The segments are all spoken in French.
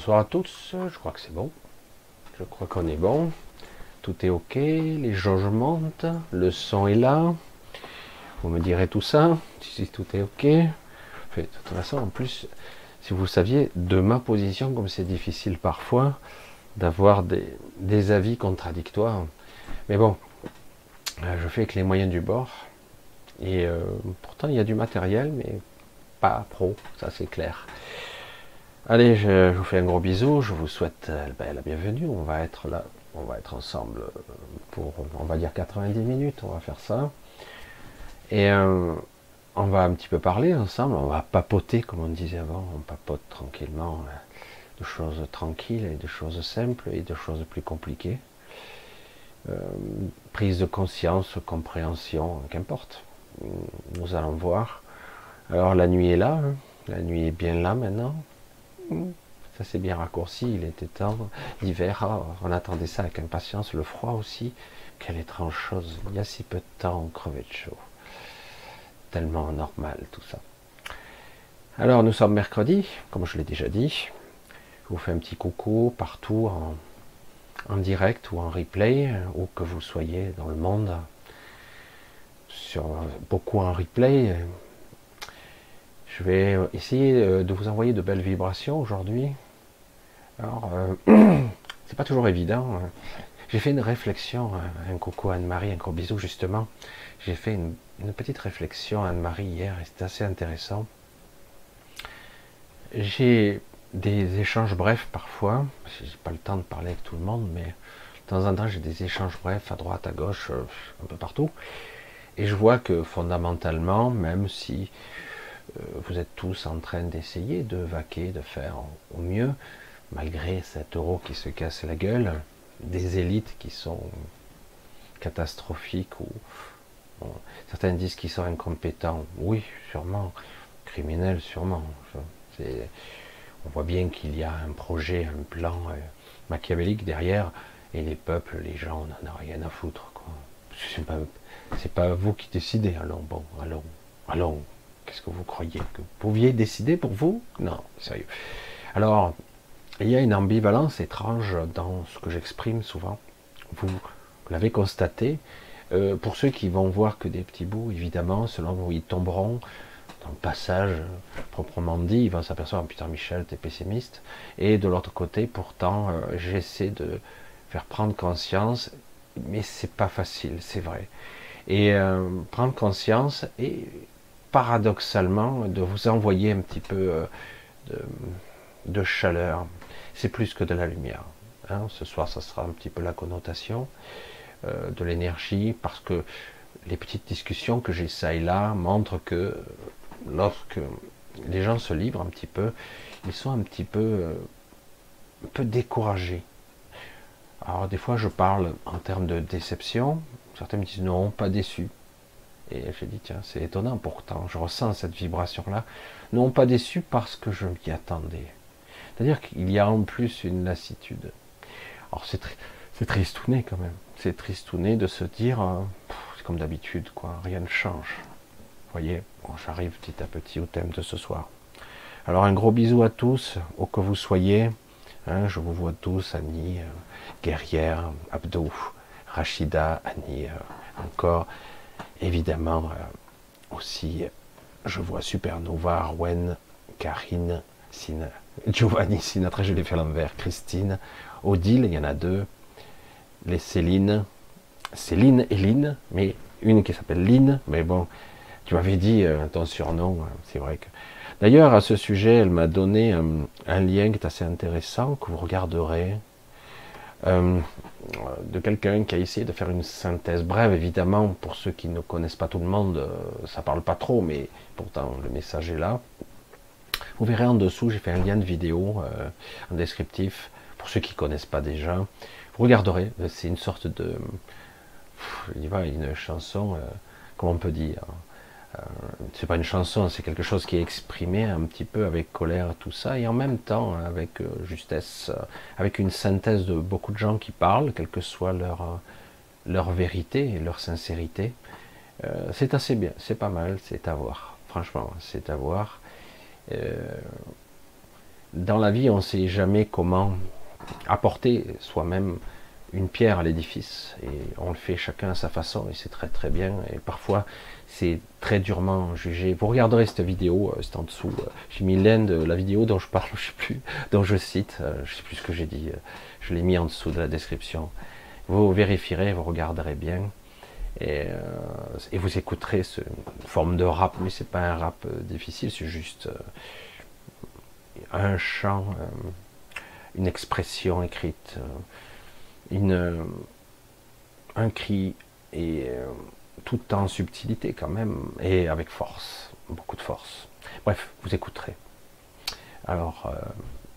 Bonsoir à tous, je crois que c'est bon. Je crois qu'on est bon. Tout est ok, les jauges montent, le son est là. Vous me direz tout ça, si tout est ok. Fait, de toute façon, en plus, si vous saviez, de ma position, comme c'est difficile parfois d'avoir des, des avis contradictoires. Mais bon, euh, je fais avec les moyens du bord. Et euh, pourtant, il y a du matériel, mais pas pro, ça c'est clair. Allez, je, vous fais un gros bisou, je vous souhaite euh, ben, la bienvenue. On va être là, on va être ensemble euh, pour, on va dire 90 minutes, on va faire ça. Et euh, on va un petit peu parler ensemble, on va papoter, comme on disait avant, on papote tranquillement de choses tranquilles et de choses simples et de choses plus compliquées. Prise de conscience, compréhension, qu'importe. Nous allons voir. Alors la nuit est là, hein. la nuit est bien là maintenant. Ça s'est bien raccourci, il était temps. L'hiver, ah, on attendait ça avec impatience. Le froid aussi, quelle étrange chose. Il y a si peu de temps, on crevait de chaud. Tellement normal tout ça. Alors nous sommes mercredi, comme je l'ai déjà dit. Je vous fais un petit coucou partout en, en direct ou en replay, où que vous soyez dans le monde. Sur, beaucoup en replay. Je vais essayer euh, de vous envoyer de belles vibrations aujourd'hui. Alors, euh, c'est pas toujours évident. hein. J'ai fait une réflexion, euh, un coucou à Anne-Marie, un gros bisou justement. J'ai fait une, petite réflexion à Anne-Marie hier et c'était assez intéressant. J'ai des échanges brefs parfois, j'ai pas le temps de parler avec tout le monde, mais de temps en temps j'ai des échanges brefs à droite, à gauche, euh, un peu partout. Et je vois que fondamentalement, même si euh, vous êtes tous en train d'essayer de vaquer, de faire au mieux, malgré cet euro qui se casse la gueule, des élites qui sont catastrophiques ou bon, certains disent qu'ils sont incompétents. Oui, sûrement. Criminels, sûrement. On voit bien qu'il y a un projet, un plan euh, machiavélique derrière, et les peuples, les gens, on n'en a rien à foutre. C'est pas, pas vous qui décidez. Allons, bon, allons, allons. Qu'est-ce que vous croyez que vous pouviez décider pour vous? Non, sérieux. Alors, il y a une ambivalence étrange dans ce que j'exprime souvent. Vous l'avez constaté. Euh, pour ceux qui vont voir que des petits bouts, évidemment, selon où ils tomberont, dans le passage euh, proprement dit, ils vont s'apercevoir, putain Michel, t'es pessimiste. Et de l'autre côté, pourtant, euh, j'essaie de faire prendre conscience, mais c'est pas facile, c'est vrai. Et prendre conscience et paradoxalement de vous envoyer un petit peu de, de chaleur. C'est plus que de la lumière. Hein. Ce soir, ça sera un petit peu la connotation. Euh, de l'énergie, parce que les petites discussions que j'ai ça et là montrent que lorsque les gens se livrent un petit peu, ils sont un petit peu, euh, un peu découragés. Alors des fois je parle en termes de déception, certains me disent non, pas déçu. Et j'ai dit tiens, c'est étonnant pourtant, je ressens cette vibration-là. Non, pas déçu parce que je m'y attendais. C'est-à-dire qu'il y a en plus une lassitude. Alors c'est c'est tristouné quand même c'est tristouné de se dire, euh, c'est comme d'habitude, quoi, rien ne change. Vous voyez, bon, j'arrive petit à petit au thème de ce soir. Alors un gros bisou à tous, où que vous soyez. Hein, je vous vois tous, Annie, euh, Guerrière, Abdou, Rachida, Annie, euh, encore. Évidemment, aussi, je vois Supernova, Arwen, Karine, Sina, Giovanni Sinatra, je l'ai fait l'envers, Christine, Odile, il y en a deux, les Céline, Céline et Lynn, mais une qui s'appelle Lynn, mais bon, tu m'avais dit euh, ton surnom, euh, c'est vrai que. D'ailleurs, à ce sujet, elle m'a donné euh, un lien qui est assez intéressant, que vous regarderez, de quelqu'un qui a essayé de faire une synthèse brève, évidemment, pour ceux qui ne connaissent pas tout le monde, ça parle pas trop, mais pourtant le message est là. Vous verrez en dessous, j'ai fait un lien de vidéo, en descriptif, pour ceux qui ne connaissent pas déjà regarderez, c'est une sorte de, il va une chanson, euh, comment on peut dire, euh, c'est pas une chanson, c'est quelque chose qui est exprimé un petit peu avec colère, tout ça, et en même temps avec euh, justesse, avec une synthèse de beaucoup de gens qui parlent, quelle que soit leur, leur vérité et leur sincérité. c'est assez bien, c'est pas mal, c'est à voir. Franchement, c'est à voir. dans la vie, on ne sait jamais comment apporter soi-même une pierre à l'édifice et on le fait chacun à sa façon et c'est très très bien et parfois c'est très durement jugé. Vous regarderez cette vidéo, euh, c'est en dessous. Euh, j'ai mis l'un de la vidéo dont je parle, je sais plus, dont je cite, euh, je sais plus ce que j'ai dit. Je l'ai mis en dessous de la description. Vous vérifierez, vous regarderez bien et, vous écouterez une forme de rap, mais c'est pas un rap difficile, c'est juste un chant une expression écrite, un cri, et tout en subtilité quand même, et avec force, beaucoup de force. Bref, vous écouterez. Alors, euh,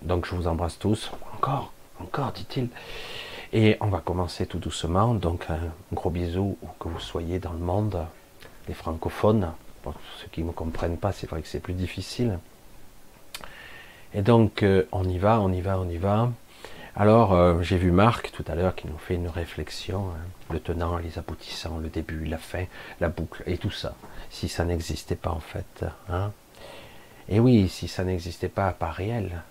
donc je vous embrasse tous. Encore, encore, dit-il. Et on va commencer tout doucement. Donc un gros bisou où que vous soyez dans le monde, les francophones. Pour ceux qui ne me comprennent pas, c'est vrai que c'est plus difficile. Et donc, euh, on y va, on y va, on y va. Alors, euh, j'ai vu Marc tout à l'heure qui nous fait une réflexion, hein, le tenant, les aboutissants, le début, la fin, la boucle, et tout ça. Si ça n'existait pas en fait. Hein. Et oui, si ça n'existait pas, pas réel.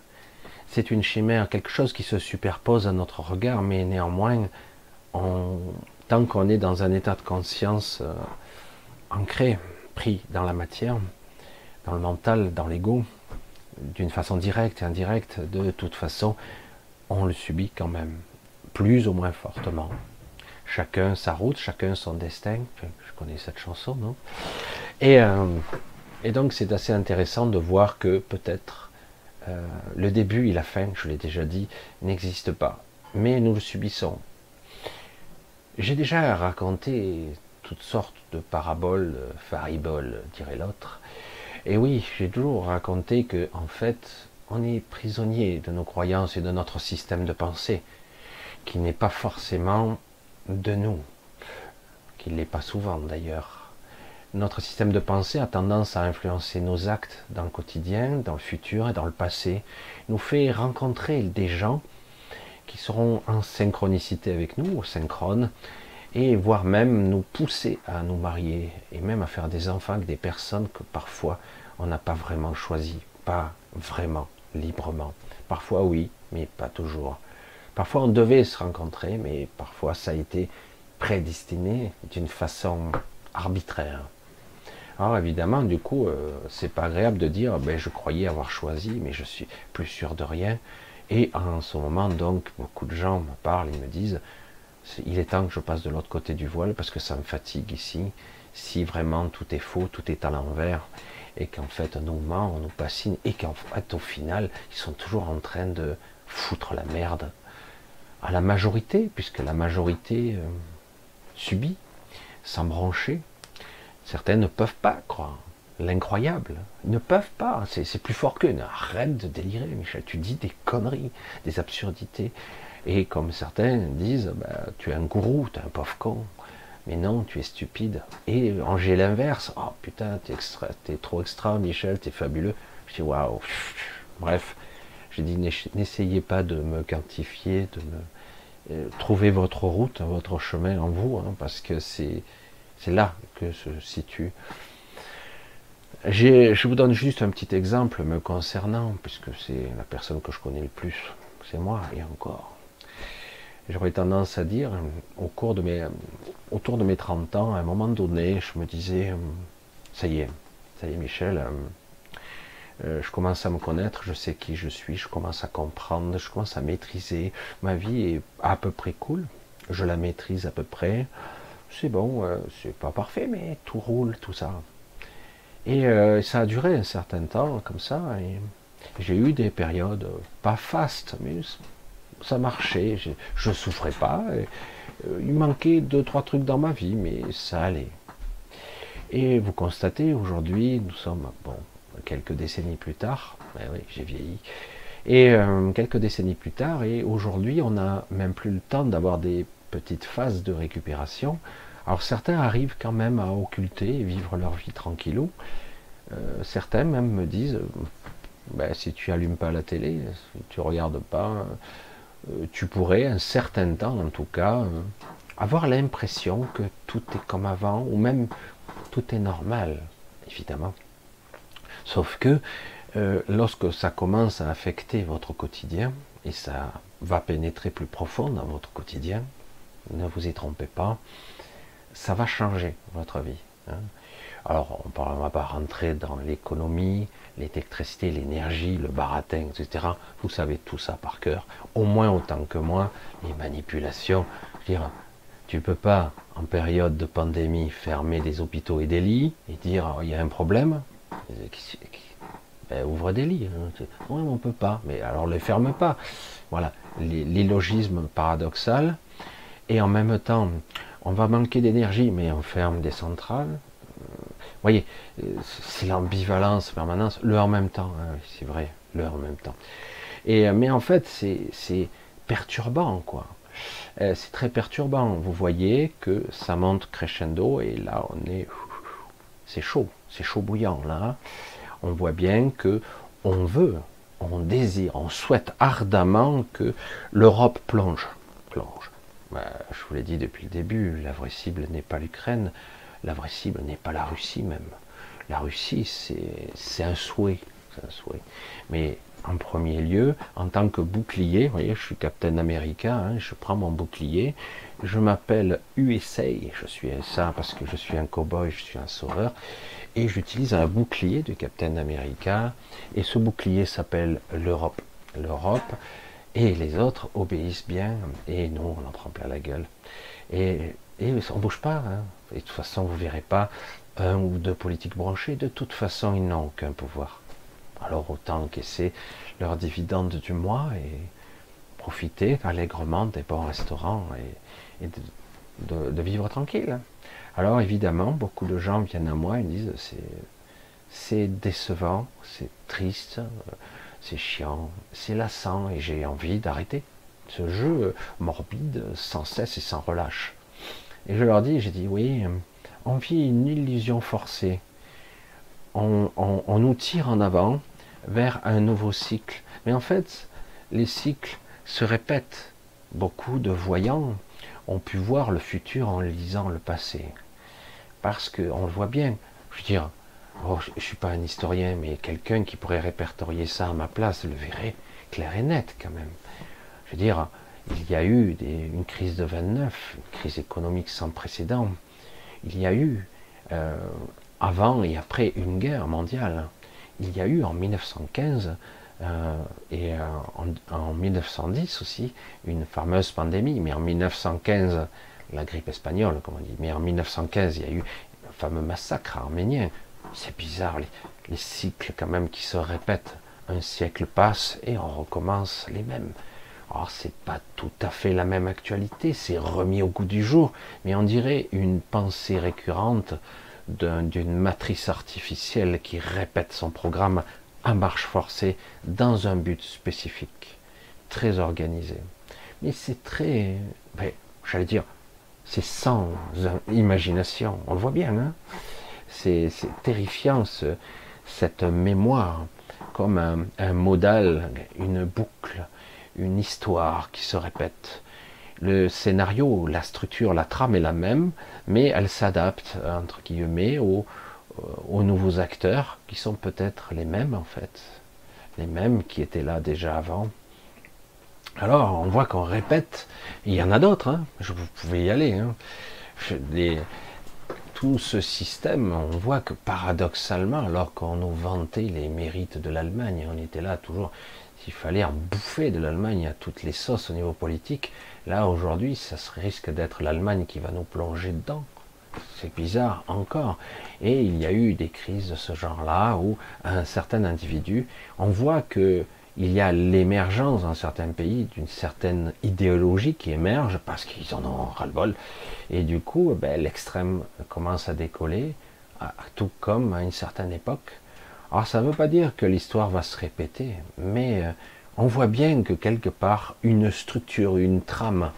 C'est une chimère, quelque chose qui se superpose à notre regard, mais néanmoins, tant qu'on est dans un état de conscience euh, ancré, pris dans la matière, dans le mental, dans l'ego, d'une façon directe et indirecte, de toute façon, on le subit quand même, plus ou moins fortement. Chacun sa route, chacun son destin. je connais cette chanson, non? Et, euh, et, donc c'est assez intéressant de voir que peut-être euh, le début et la fin, je l'ai déjà dit, n'existent pas, mais nous le subissons. J'ai déjà raconté toutes sortes de paraboles, fariboles, dirait l'autre, et oui, j'ai toujours raconté que, en fait, on est prisonnier de nos croyances et de notre système de pensée, qui n'est pas forcément de nous, qui ne l'est pas souvent d'ailleurs. Notre système de pensée a tendance à influencer nos actes dans le quotidien, dans le futur et dans le passé, nous fait rencontrer des gens qui seront en synchronicité avec nous, ou synchrone, et voire même nous pousser à nous marier et même à faire des enfants avec des personnes que parfois on n'a pas vraiment choisi, pas vraiment, librement. Parfois oui, mais pas toujours. Parfois on devait se rencontrer, mais parfois ça a été prédestiné d'une façon arbitraire. Alors évidemment, du coup, euh, c'est pas agréable de dire, ben, je croyais avoir choisi, mais je suis plus sûr de rien. Et en ce moment, donc, beaucoup de gens me parlent, ils me disent, il est temps que je passe de l'autre côté du voile parce que ça me fatigue ici. Si vraiment tout est faux, tout est à l'envers, et qu'en fait on nous ment, on nous bassine, et qu'en fait au final, ils sont toujours en train de foutre la merde à la majorité, puisque la majorité euh, subit, sans brancher. Certains ne peuvent pas croire l'incroyable. Ne peuvent pas. C'est plus fort qu'eux. Arrête de délirer, Michel. Tu dis des conneries, des absurdités. Et comme certains disent, bah, tu es un gourou, tu es un pauvre con. Mais non, tu es stupide. Et j'ai l'inverse. Oh putain, t'es es trop extra, Michel, t'es fabuleux. Je dis waouh. Bref, j'ai dit n'essayez pas de me quantifier, de me euh, trouvez votre route, votre chemin en vous, hein, parce que c'est là que se situe. Je vous donne juste un petit exemple me concernant, puisque c'est la personne que je connais le plus, c'est moi, et encore. J'aurais tendance à dire, au cours de mes, autour de mes 30 ans, à un moment donné, je me disais, euh, ça y est, ça y est Michel, euh, euh, je commence à me connaître, je sais qui je suis, je commence à comprendre, je commence à maîtriser. Ma vie est à peu près cool, je la maîtrise à peu près. C'est bon, c'est pas parfait, mais tout roule, tout ça. Et ça a duré un certain temps comme ça. Et j'ai eu des périodes pas fastes, mais ça marchait, je, souffrais pas. Euh, il manquait deux, trois trucs dans ma vie, mais ça allait. Et vous constatez, aujourd'hui, nous sommes, bon, quelques décennies plus tard, ben oui, j'ai vieilli, et euh, quelques décennies plus tard, et aujourd'hui, on n'a même plus le temps d'avoir des petites phases de récupération. Alors certains arrivent quand même à occulter et vivre leur vie tranquillou. Euh, certains même me disent, ben, si tu allumes pas la télé, si tu regardes pas, tu pourrais, un certain temps en tout cas, euh, avoir l'impression que tout est comme avant, ou même tout est normal, évidemment. Sauf que euh, lorsque ça commence à affecter votre quotidien, et ça va pénétrer plus profond dans votre quotidien, ne vous y trompez pas, ça va changer votre vie. Hein. Alors, on ne va pas rentrer dans l'économie, l'électricité, l'énergie, le baratin, etc. Vous savez tout ça par cœur, au moins autant que moi, les manipulations. Je veux dire, tu peux pas, en période de pandémie, fermer des hôpitaux et des lits et dire il y a un problème. Ben, ouvre des lits. Hein. Oui, on peut pas. Mais alors ne les ferme pas. Voilà, l'illogisme paradoxal. Et en même temps, on va manquer d'énergie, mais on ferme des centrales voyez, euh, c'est l'ambivalence permanente, le en même temps, hein, c'est vrai, le en même temps. Et, euh, mais en fait, c'est perturbant, quoi. Euh, c'est très perturbant. Vous voyez que ça monte crescendo et là, on est, c'est chaud, c'est chaud bouillant là. On voit bien que on veut, on désire, on souhaite ardemment que l'Europe plonge, plonge. Bah, je vous l'ai dit depuis le début, la vraie cible n'est pas l'Ukraine, la vraie cible n'est pas la Russie même. La Russie, c'est un souhait. un souhait. Mais en premier lieu, en tant que bouclier, vous voyez, je suis Captain America, hein, je prends mon bouclier, je m'appelle USA, je suis ça parce que je suis un cowboy, je suis un sauveur, et j'utilise un bouclier de Captain America, et ce bouclier s'appelle l'Europe. L'Europe, et les autres obéissent bien, et nous, on en prend plein la gueule. Et et on ne bouge pas. Hein. Et de toute façon, vous verrez pas un ou deux politiques branchés. De toute façon, ils n'ont aucun pouvoir. Alors autant encaisser leurs dividendes du mois et profiter allègrement des bons restaurants et, de, vivre tranquille. Alors évidemment, beaucoup de gens viennent à moi et disent c'est décevant, c'est triste, c'est chiant, c'est lassant et j'ai envie d'arrêter ce jeu morbide sans cesse et sans relâche. Et je leur dis, j'ai dit, oui, on vit une illusion forcée. On, nous tire en avant vers un nouveau cycle. Mais en fait, les cycles se répètent. Beaucoup de voyants ont pu voir le futur en lisant le passé. Parce qu'on le voit bien. Je veux dire, oh, je ne suis pas un historien, mais quelqu'un qui pourrait répertorier ça à ma place le verrait clair et net quand même. Je veux dire, Il y a eu une crise de 29, une crise économique sans précédent. Il y a eu, euh, avant et après une guerre mondiale, il y a eu en 1915 euh, et en, en, 1910 aussi une fameuse pandémie, mais en 1915 la grippe espagnole, comme on dit, mais en 1915 il y a eu un fameux massacre arménien. C'est bizarre, les cycles quand même qui se répètent. Un siècle passe et on recommence les mêmes. Alors c'est pas tout à fait la même actualité, c'est remis au goût du jour, mais on dirait une pensée récurrente d'une matrice artificielle qui répète son programme à marche forcée dans un but spécifique, très organisé. Mais c'est très, ben, j'allais dire, c'est sans imagination. On le voit bien, hein c'est terrifiant cette mémoire comme un, modal, une boucle, une histoire qui se répète. Le scénario, la structure, la trame est la même, mais elle s'adapte, entre guillemets, aux, aux nouveaux acteurs, qui sont peut-être les mêmes en fait, les mêmes qui étaient là déjà avant. Alors, on voit qu'on répète, il y en a d'autres, hein. vous pouvez y aller. Hein. tout ce système, on voit que paradoxalement, alors qu'on nous vantait les mérites de l'Allemagne, on était là toujours, s'il fallait en bouffer de l'Allemagne à toutes les sauces au niveau politique, là aujourd'hui, ça risque d'être l'Allemagne qui va nous plonger dedans. C'est bizarre encore. Et il y a eu des crises de ce genre-là où un certain individu, on voit que il y a l'émergence dans certains pays d'une certaine idéologie qui émerge parce qu'ils en ont ras-le-bol. Et du coup, ben, l'extrême commence à décoller, tout comme à une certaine époque. Alors ça ne veut pas dire que l'histoire va se répéter, mais euh, on voit bien que quelque part, une structure, une trame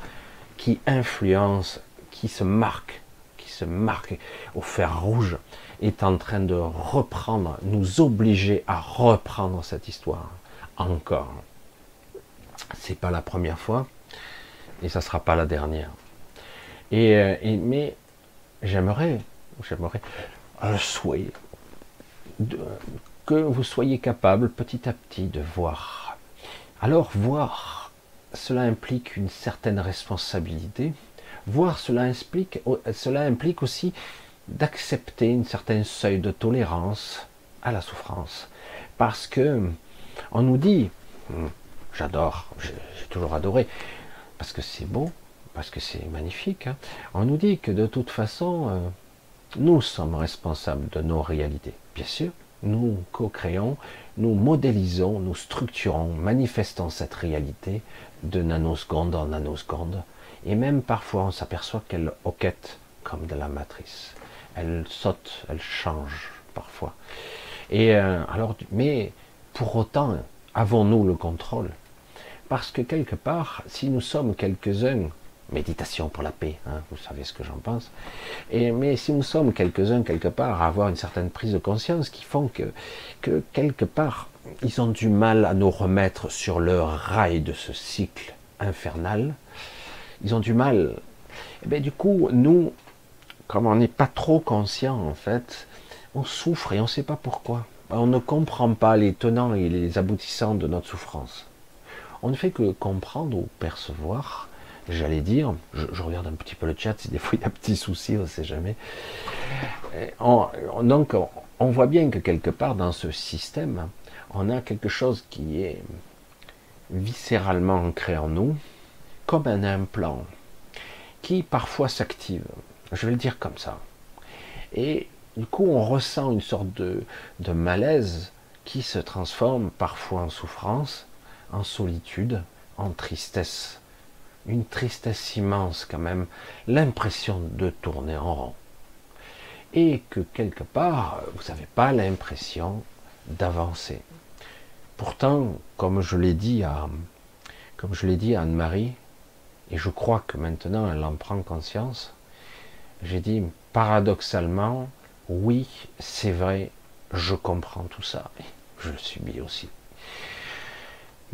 qui influence, qui se marque, qui se marque au fer rouge, est en train de reprendre, nous obliger à reprendre cette histoire encore. C'est pas la première fois et ça sera pas la dernière. Et, euh, mais j'aimerais, j'aimerais un souhait que vous soyez capable petit à petit de voir. Alors voir, cela implique une certaine responsabilité. Voir, cela implique, aussi d'accepter une certaine seuil de tolérance à la souffrance. Parce que on nous dit, hmm, j'adore, j'ai toujours adoré, parce que c'est beau, parce que c'est magnifique, hein. on nous dit que de toute façon, euh, nous sommes responsables de nos réalités. Bien sûr, nous co-créons, nous modélisons, nous structurons, manifestons cette réalité de nanoseconde en nanoseconde. Et même parfois, on s'aperçoit qu'elle hoquette comme de la matrice. Elle saute, elle change parfois. Et euh, alors, mais pour autant, avons-nous le contrôle? Parce que quelque part, si nous sommes quelques-uns, méditation pour la paix, hein, vous savez ce que j'en pense, et, mais si nous sommes quelques-uns quelque part à avoir une certaine prise de conscience qui font que, que quelque part, ils ont du mal à nous remettre sur le rail de ce cycle infernal, ils ont du mal. Et eh bien, du coup, nous, comme on n'est pas trop conscient en fait, on souffre et on ne sait pas pourquoi on ne comprend pas les tenants et les aboutissants de notre souffrance. On ne fait que comprendre ou percevoir, j'allais dire, je, regarde un petit peu le chat, si des fois il y a un petit souci, on ne sait jamais. donc on voit bien que quelque part dans ce système, on a quelque chose qui est viscéralement ancré en nous, comme un implant, qui parfois s'active. Je vais le dire comme ça. Et du coup, on ressent une sorte de, malaise qui se transforme parfois en souffrance, en solitude, en tristesse. Une tristesse immense quand même, l'impression de tourner en rond. Et que quelque part, vous n'avez pas l'impression d'avancer. Pourtant, comme je l'ai dit à, comme je l'ai dit à Anne-Marie, et je crois que maintenant elle en prend conscience, j'ai dit paradoxalement, oui, c'est vrai, je comprends tout ça, je le subis aussi.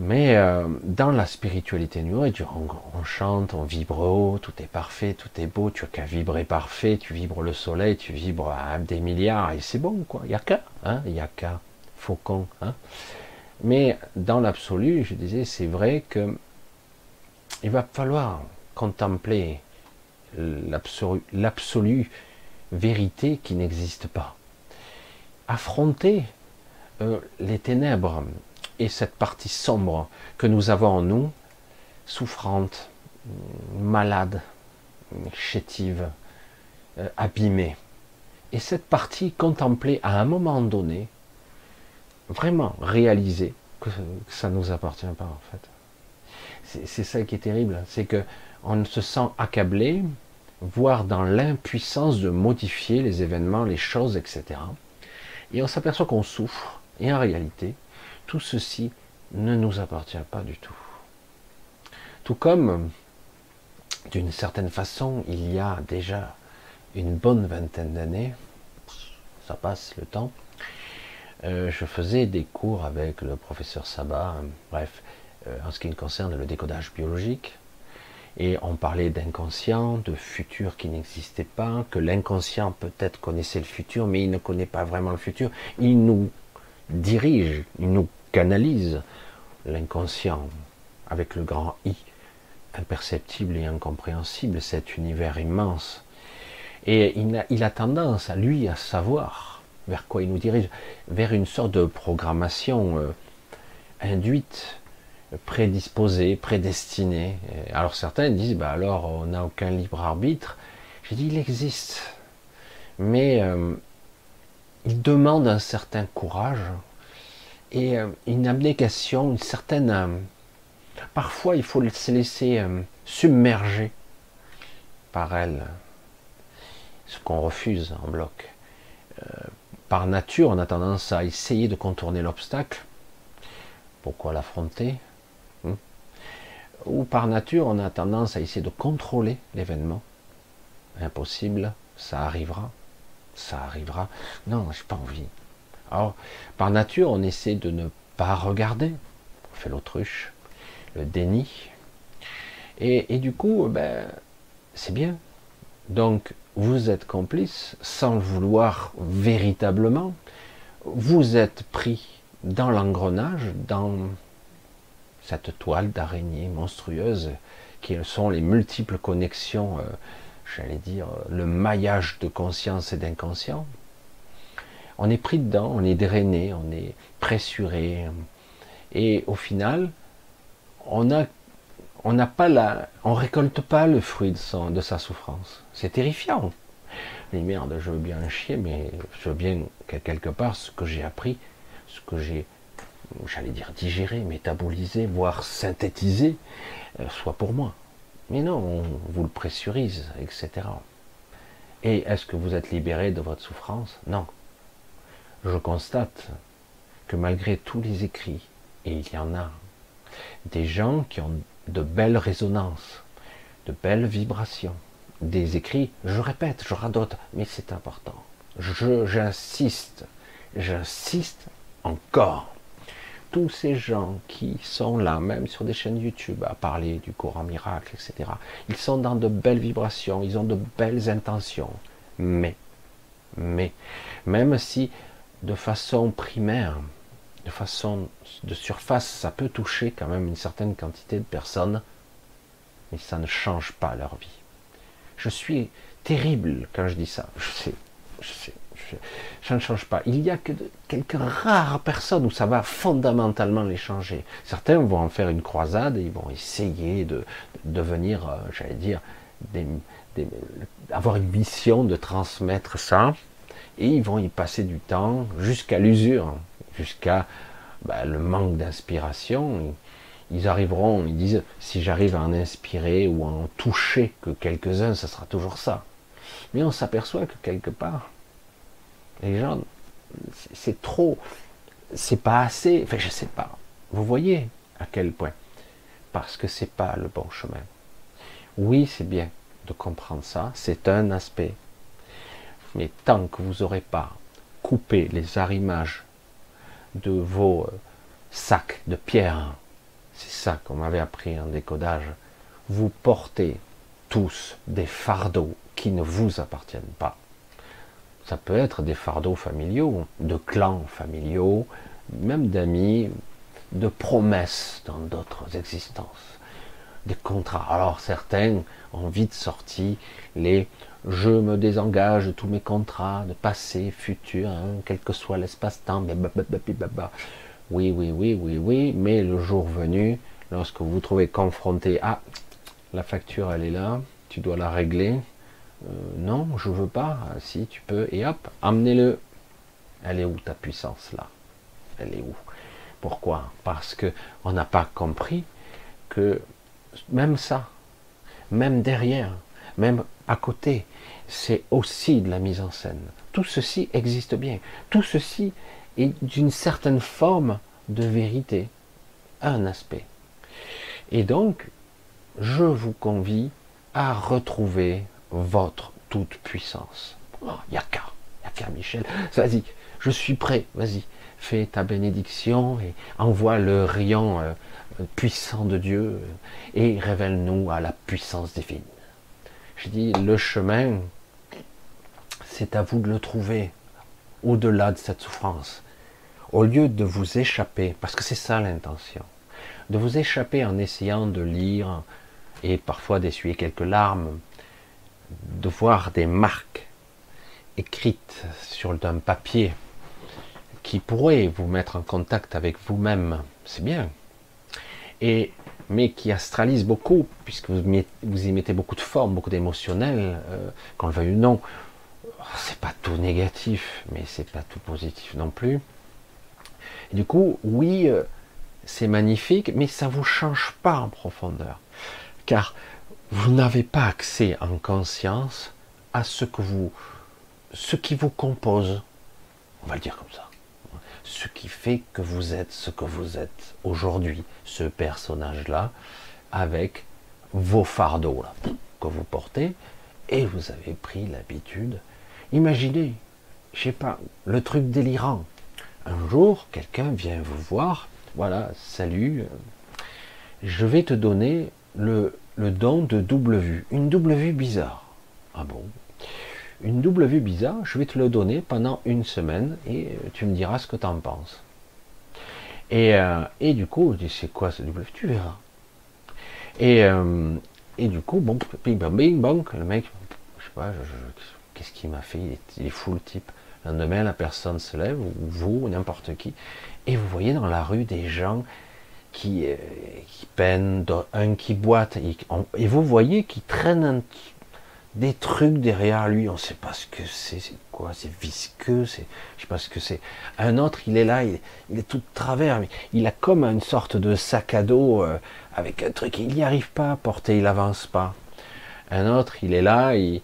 Mais euh, dans la spiritualité New on, chante, on vibre haut, tout est parfait, tout est beau, tu as qu'à vibrer parfait, tu vibres le soleil, tu vibres à des milliards, et c'est bon, quoi. Il n'y a hein, il faucon, hein. Mais dans l'absolu, je disais, c'est vrai que il va falloir contempler l'absolue vérité qui n'existe pas. Affronter euh, les ténèbres et cette partie sombre que nous avons en nous, souffrante, malade, chétive, euh, abîmée. Et cette partie contemplée à un moment donné, vraiment réaliser que, ça ne nous appartient pas en fait. C'est ça qui est terrible, c'est que on se sent accablé, voire dans l'impuissance de modifier les événements, les choses, etc. Et on s'aperçoit qu'on souffre, et en réalité, tout ceci ne nous appartient pas du tout. Tout comme, d'une certaine façon, il y a déjà une bonne vingtaine d'années, ça passe le temps, euh, je faisais des cours avec le professeur Sabat, bref, euh, en ce qui concerne le décodage biologique, et on parlait d'inconscient, de futur qui n'existait pas, que l'inconscient peut-être connaissait le futur, mais il ne connaît pas vraiment le futur. Il nous dirige, il nous canalise l'inconscient avec le grand I, imperceptible et incompréhensible, cet univers immense. Et il a, tendance, à lui, à savoir vers quoi il nous dirige, vers une sorte de programmation euh, induite prédisposé, prédestiné. Alors certains disent, bah alors on n'a aucun libre arbitre. J'ai dit, il existe, mais euh, il demande un certain courage et euh, une abnégation, une certaine... Euh, parfois, il faut se laisser submerger par elle, ce qu'on refuse en bloc. par nature, on a tendance à essayer de contourner l'obstacle. Pourquoi l'affronter ou par nature on a tendance à essayer de contrôler l'événement. Impossible, ça arrivera, ça arrivera. Non, j'ai pas envie. Alors, par nature, on essaie de ne pas regarder. On fait l'autruche, le déni. Et, du coup, ben, c'est bien. Donc, vous êtes complice sans le vouloir véritablement. Vous êtes pris dans l'engrenage, dans cette toile d'araignée monstrueuse qui sont les multiples connexions, euh, j'allais dire, euh, le maillage de conscience et d'inconscient. On est pris dedans, on est drainé, on est pressuré, et au final, on n'a pas la, on récolte pas le fruit de, sa souffrance. C'est terrifiant. Mais merde, je veux bien chier, mais je veux bien quelque part ce que j'ai appris, ce que j'ai j'allais dire digérer, métaboliser, voire synthétiser, euh, soit pour moi. Mais non, on vous le pressurise, etc. Et est-ce que vous êtes libéré de votre souffrance? Non. Je constate que malgré tous les écrits, et il y en a, des gens qui ont de belles résonances, de belles vibrations, des écrits, je répète, je radote, mais c'est important. J'insiste, j'insiste encore tous ces gens qui sont là, même sur des chaînes YouTube, à parler du courant miracle, etc., ils sont dans de belles vibrations, ils ont de belles intentions. Mais, mais, même si de façon primaire, de façon de surface, ça peut toucher quand même une certaine quantité de personnes, mais ça ne change pas leur vie. Je suis terrible quand je dis ça, je sais, je sais ça ne change pas. Il y a que quelques rares personnes où ça va fondamentalement les changer. Certains vont en faire une croisade et ils vont essayer de, devenir, euh, j'allais dire, avoir une mission de transmettre ça. Et ils vont y passer du temps jusqu'à l'usure, jusqu'à bah, le manque d'inspiration. Ils arriveront, ils disent, si j'arrive à en inspirer ou à en toucher que quelques-uns, ça sera toujours ça. Mais on s'aperçoit que quelque part, les gens, c'est trop, c'est pas assez, enfin je sais pas. Vous voyez à quel point Parce que c'est pas le bon chemin. Oui, c'est bien de comprendre ça, c'est un aspect. Mais tant que vous n'aurez pas coupé les arrimages de vos euh, sacs de pierre, c'est ça qu'on m'avait appris en décodage, vous portez tous des fardeaux qui ne vous appartiennent pas. Ça peut être des fardeaux familiaux, de clans familiaux, même d'amis, de promesses dans d'autres existences, des contrats. Alors certains ont vite sorti les je me désengage de tous mes contrats, de passé, futur, hein, quel que soit l'espace-temps, oui, oui, oui, oui, oui, mais le jour venu, lorsque vous vous trouvez confronté à la facture, elle est là, tu dois la régler. Euh, non, je veux pas. Si tu peux, et hop, amenez-le. Elle est où ta puissance là? Elle est où? Pourquoi? Parce que on n'a pas compris que même ça, même derrière, même à côté, c'est aussi de la mise en scène. Tout ceci existe bien. Tout ceci est d'une certaine forme de vérité, un aspect. Et donc, je vous convie à retrouver votre toute puissance. Oh, n'y a qu'à, il a qu'à Michel. Vas-y, je suis prêt, vas-y, fais ta bénédiction et envoie le rayon euh, puissant de Dieu et révèle-nous à la puissance divine. Je dis, le chemin, c'est à vous de le trouver au-delà de cette souffrance. Au lieu de vous échapper, parce que c'est ça l'intention, de vous échapper en essayant de lire et parfois d'essuyer quelques larmes, de voir des marques écrites sur un papier qui pourrait vous mettre en contact avec vous-même, c'est bien. Et mais qui astralise beaucoup, puisque vous, vous y mettez beaucoup de forme, beaucoup d'émotionnel, euh, quand le veuille ou non. C'est pas tout négatif, mais c'est pas tout positif non plus. Du coup, oui, euh, c'est magnifique, mais ça vous change pas en profondeur, car vous n'avez pas accès en conscience à ce que vous, ce qui vous compose. On va le dire comme ça ce qui fait que vous êtes ce que vous êtes aujourd'hui, ce personnage-là, avec vos fardeaux que vous portez, et vous avez pris l'habitude. Imaginez, je sais pas, le truc délirant. Un jour, quelqu'un vient vous voir, voilà, salut, euh, je vais te donner le, le don de double vue, une double vue bizarre. Ah bon? Une double vue bizarre, je vais te le donner pendant une semaine et euh, tu me diras ce que tu en penses. Et, euh, et, du coup, je c'est quoi ce double vue? Tu verras. Et, euh, du coup, bon, bing bang, bing bang, le mec, je sais pas, qu'est-ce qu'il m'a fait? Il est, fou le type. Le lendemain, la personne se lève, ou vous, n'importe qui, et vous voyez dans la rue des gens qui, peinent, un qui boite, et, et vous voyez qui traînent un, des trucs derrière lui, on ne sait pas ce que c'est, c'est quoi, c'est visqueux, c'est, je sais pas ce que c'est. Un autre, il est là, il, est tout de travers, mais il a comme une sorte de sac à dos euh, avec un truc, il n'y arrive pas à porter, il avance pas. Un autre, il est là, il,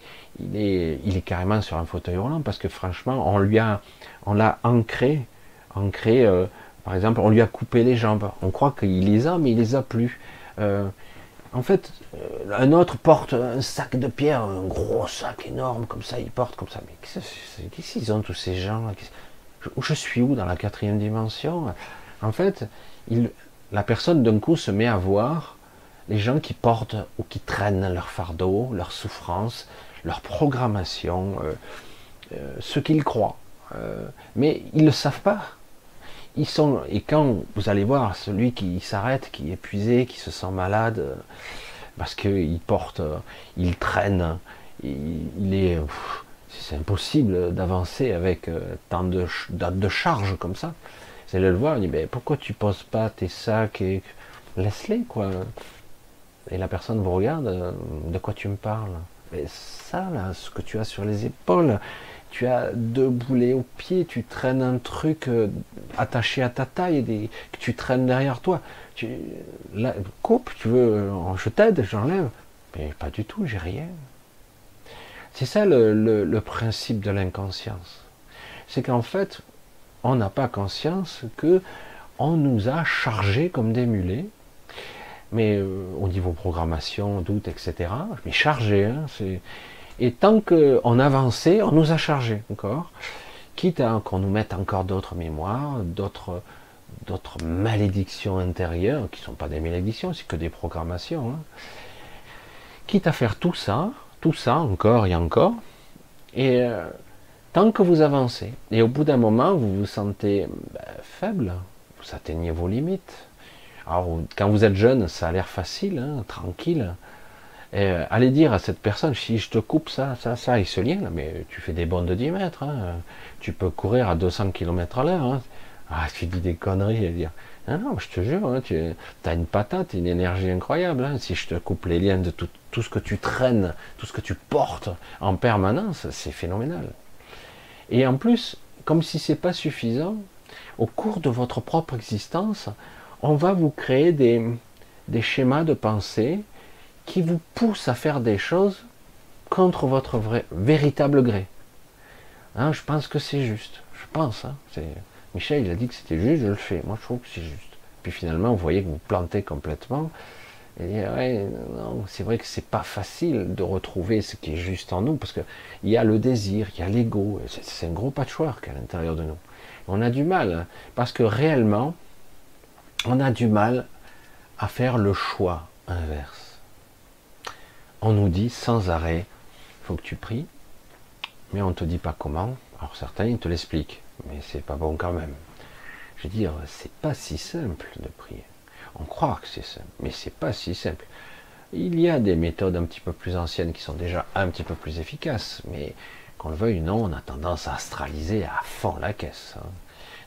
est, il est carrément sur un fauteuil roulant parce que franchement, on lui a, on l'a ancré, ancré. Euh, par exemple, on lui a coupé les jambes. On croit qu'il les a, mais il les a plus. Euh, en fait, euh, un autre porte un sac de pierre, un gros sac énorme, comme ça, il porte comme ça. Mais qu'est-ce qu'ils ont tous ces gens je, suis où dans la quatrième dimension? En fait, la personne d'un coup se met à voir les gens qui portent ou qui traînent leur fardeau, leur souffrance, leur programmation, euh, euh, ce qu'ils croient. mais ils ne le savent pas sont, et quand vous allez voir celui qui s'arrête, qui est épuisé, qui se sent malade, euh, parce qu'il porte, euh, il traîne, il, est, c'est impossible d'avancer avec euh, tant de, de charges comme ça. Vous allez le voir, il dit, mais pourquoi tu poses pas tes sacs et laisse-les, quoi. Et la personne vous regarde, de quoi tu me parles? Mais ça, là, ce que tu as sur les épaules, tu as deux boulets au pied, tu traînes un truc euh, attaché à ta taille que tu traînes derrière toi. Coupe, tu veux, euh, je t'aide, j'enlève. Mais pas du tout, j'ai rien. C'est ça le, principe de l'inconscience. C'est qu'en fait, on n'a pas conscience que on nous a chargés comme des mulets, mais euh, au niveau programmation, doute, etc. Mais chargés, hein, c'est et tant qu'on avançait, on nous a chargé encore, quitte à qu'on nous mette encore d'autres mémoires, d'autres malédictions intérieures, qui ne sont pas des malédictions, c'est que des programmations. Hein. Quitte à faire tout ça, tout ça encore et encore, et euh, tant que vous avancez, et au bout d'un moment, vous vous sentez ben, faible, vous atteignez vos limites, Alors, quand vous êtes jeune, ça a l'air facile, hein, tranquille. Et, euh, allez dire à cette personne, si je te coupe ça, ça, ça, il se lien, mais tu fais des bonds de 10 mètres. Hein. Tu peux courir à 200 km à l'heure. Hein. Ah, tu dis des conneries. Elle dire, non, je te jure, hein, tu as une patate, une énergie incroyable. Hein. Si je te coupe les liens de tout, ce que tu traînes, tout ce que tu portes en permanence, c'est phénoménal. Et en plus, comme si c'est pas suffisant, au cours de votre propre existence, on va vous créer des schémas de pensée qui vous poussent à faire des choses contre votre vrai, véritable gré. Hein, je pense que c'est juste. Je pense. Hein, Michel, il a dit que c'était juste, je le fais. Moi, je trouve que c'est juste. Puis finalement, vous voyez que vous plantez complètement. Ouais, c'est vrai que c'est pas facile de retrouver ce qui est juste en nous, parce qu'il y a le désir, il y a l'ego, c'est un gros patchwork à l'intérieur de nous. On a du mal, hein, parce que réellement, on a du mal à faire le choix inverse. On nous dit sans arrêt, il faut que tu pries, mais on ne te dit pas comment. Alors certains, ils te l'expliquent, mais c'est pas bon quand même. Je veux dire, c'est pas si simple de prier. On croit que c'est simple, mais c'est pas si simple. Il y a des méthodes un petit peu plus anciennes qui sont déjà un petit peu plus efficaces, mais qu'on le veuille non, on a tendance à astraliser à fond la caisse. Hein.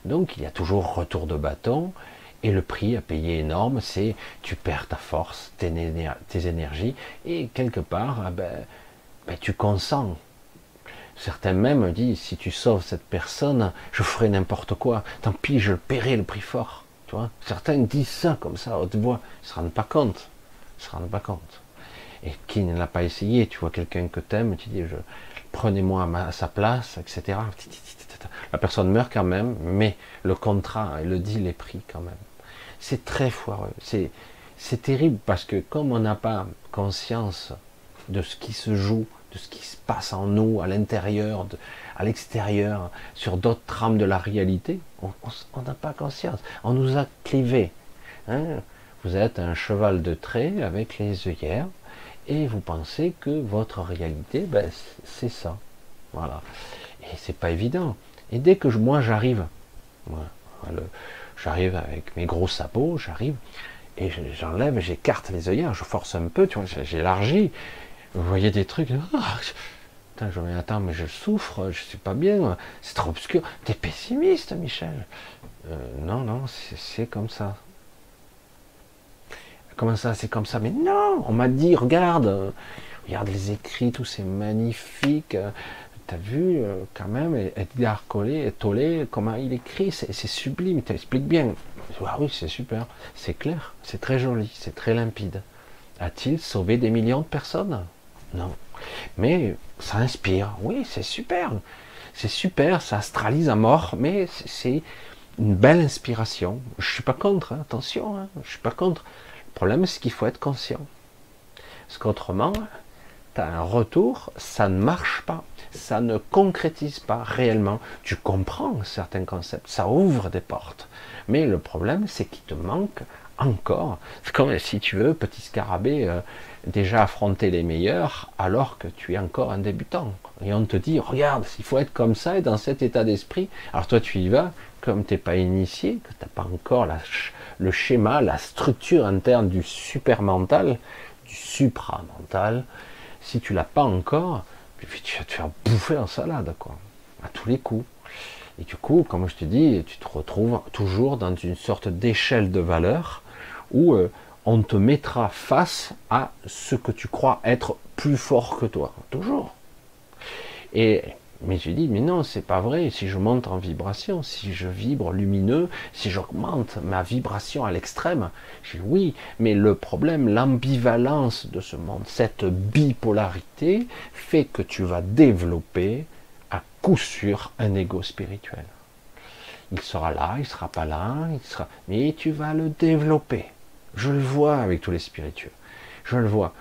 Donc il y a toujours retour de bâton, et le prix à payer énorme, c'est tu perds ta force, tes, énergies, et quelque part, ah ben, ben, tu consens. Certains même disent, si tu sauves cette personne, je ferai n'importe quoi, tant pis, je paierai le prix fort. Certains disent ça comme ça, haute voix, ils ne se rendent pas compte. Ils se rendent pas compte. Et qui ne l'a pas essayé, tu vois quelqu'un que tu aimes, tu dis, je, prenez-moi à, sa place, etc. La personne meurt quand même, mais le contrat, le deal est pris quand même. C'est très foireux. C'est, c'est terrible parce que comme on n'a pas conscience de ce qui se joue, de ce qui se passe en nous, à l'intérieur, à l'extérieur, sur d'autres trames de la réalité, on n'a pas conscience. On nous a clivé. Hein. Vous êtes un cheval de trait avec les œillères et vous pensez que votre réalité, ben, c'est ça. Voilà. Et c'est pas évident. Et dès que moi j'arrive, j'arrive avec mes gros sabots, j'arrive et j'enlève, j'écarte les œillères, je force un peu, tu vois, j'élargis. Vous voyez des trucs. Ah, je me attends, mais je souffre, je suis pas bien, c'est trop obscur. T'es pessimiste, Michel? Euh, non, non, c'est comme ça. Comment ça, c'est comme ça? Mais non, on m'a dit, regarde, regarde les écrits, tout c'est magnifique. T'as vu euh, quand même Edgar Collet, Tollé, comment il écrit, c'est sublime, il t'explique bien. Ah oui, c'est super, c'est clair, c'est très joli, c'est très limpide. A-t-il sauvé des millions de personnes? Non. Mais ça inspire, oui, c'est super. C'est super, ça astralise à mort, mais c'est une belle inspiration. Je suis pas contre, hein, attention, hein, je suis pas contre. Le problème, c'est qu'il faut être conscient. Parce qu'autrement, tu as un retour, ça ne marche pas. Ça ne concrétise pas réellement. Tu comprends certains concepts, ça ouvre des portes. Mais le problème, c'est qu'il te manque encore. C'est comme si tu veux, petit scarabée, euh, déjà affronter les meilleurs alors que tu es encore un débutant. Et on te dit, regarde, il faut être comme ça et dans cet état d'esprit. Alors toi, tu y vas, comme tu n'es pas initié, que tu n'as pas encore le schéma, la structure interne du super-mental, du supramental, si tu l'as pas encore, tu vas te faire bouffer en salade, quoi, à tous les coups. Et du coup, comme je te dis, tu te retrouves toujours dans une sorte d'échelle de valeur où euh, on te mettra face à ce que tu crois être plus fort que toi, toujours. Et mais je dis, mais non, c'est pas vrai. Si je monte en vibration, si je vibre lumineux, si j'augmente ma vibration à l'extrême, dis oui, mais le problème, l'ambivalence de ce monde, cette bipolarité, fait que tu vas développer à coup sûr un ego spirituel. Il sera là, il sera pas là, il sera, mais tu vas le développer. Je le vois avec tous les spirituels. Je le vois.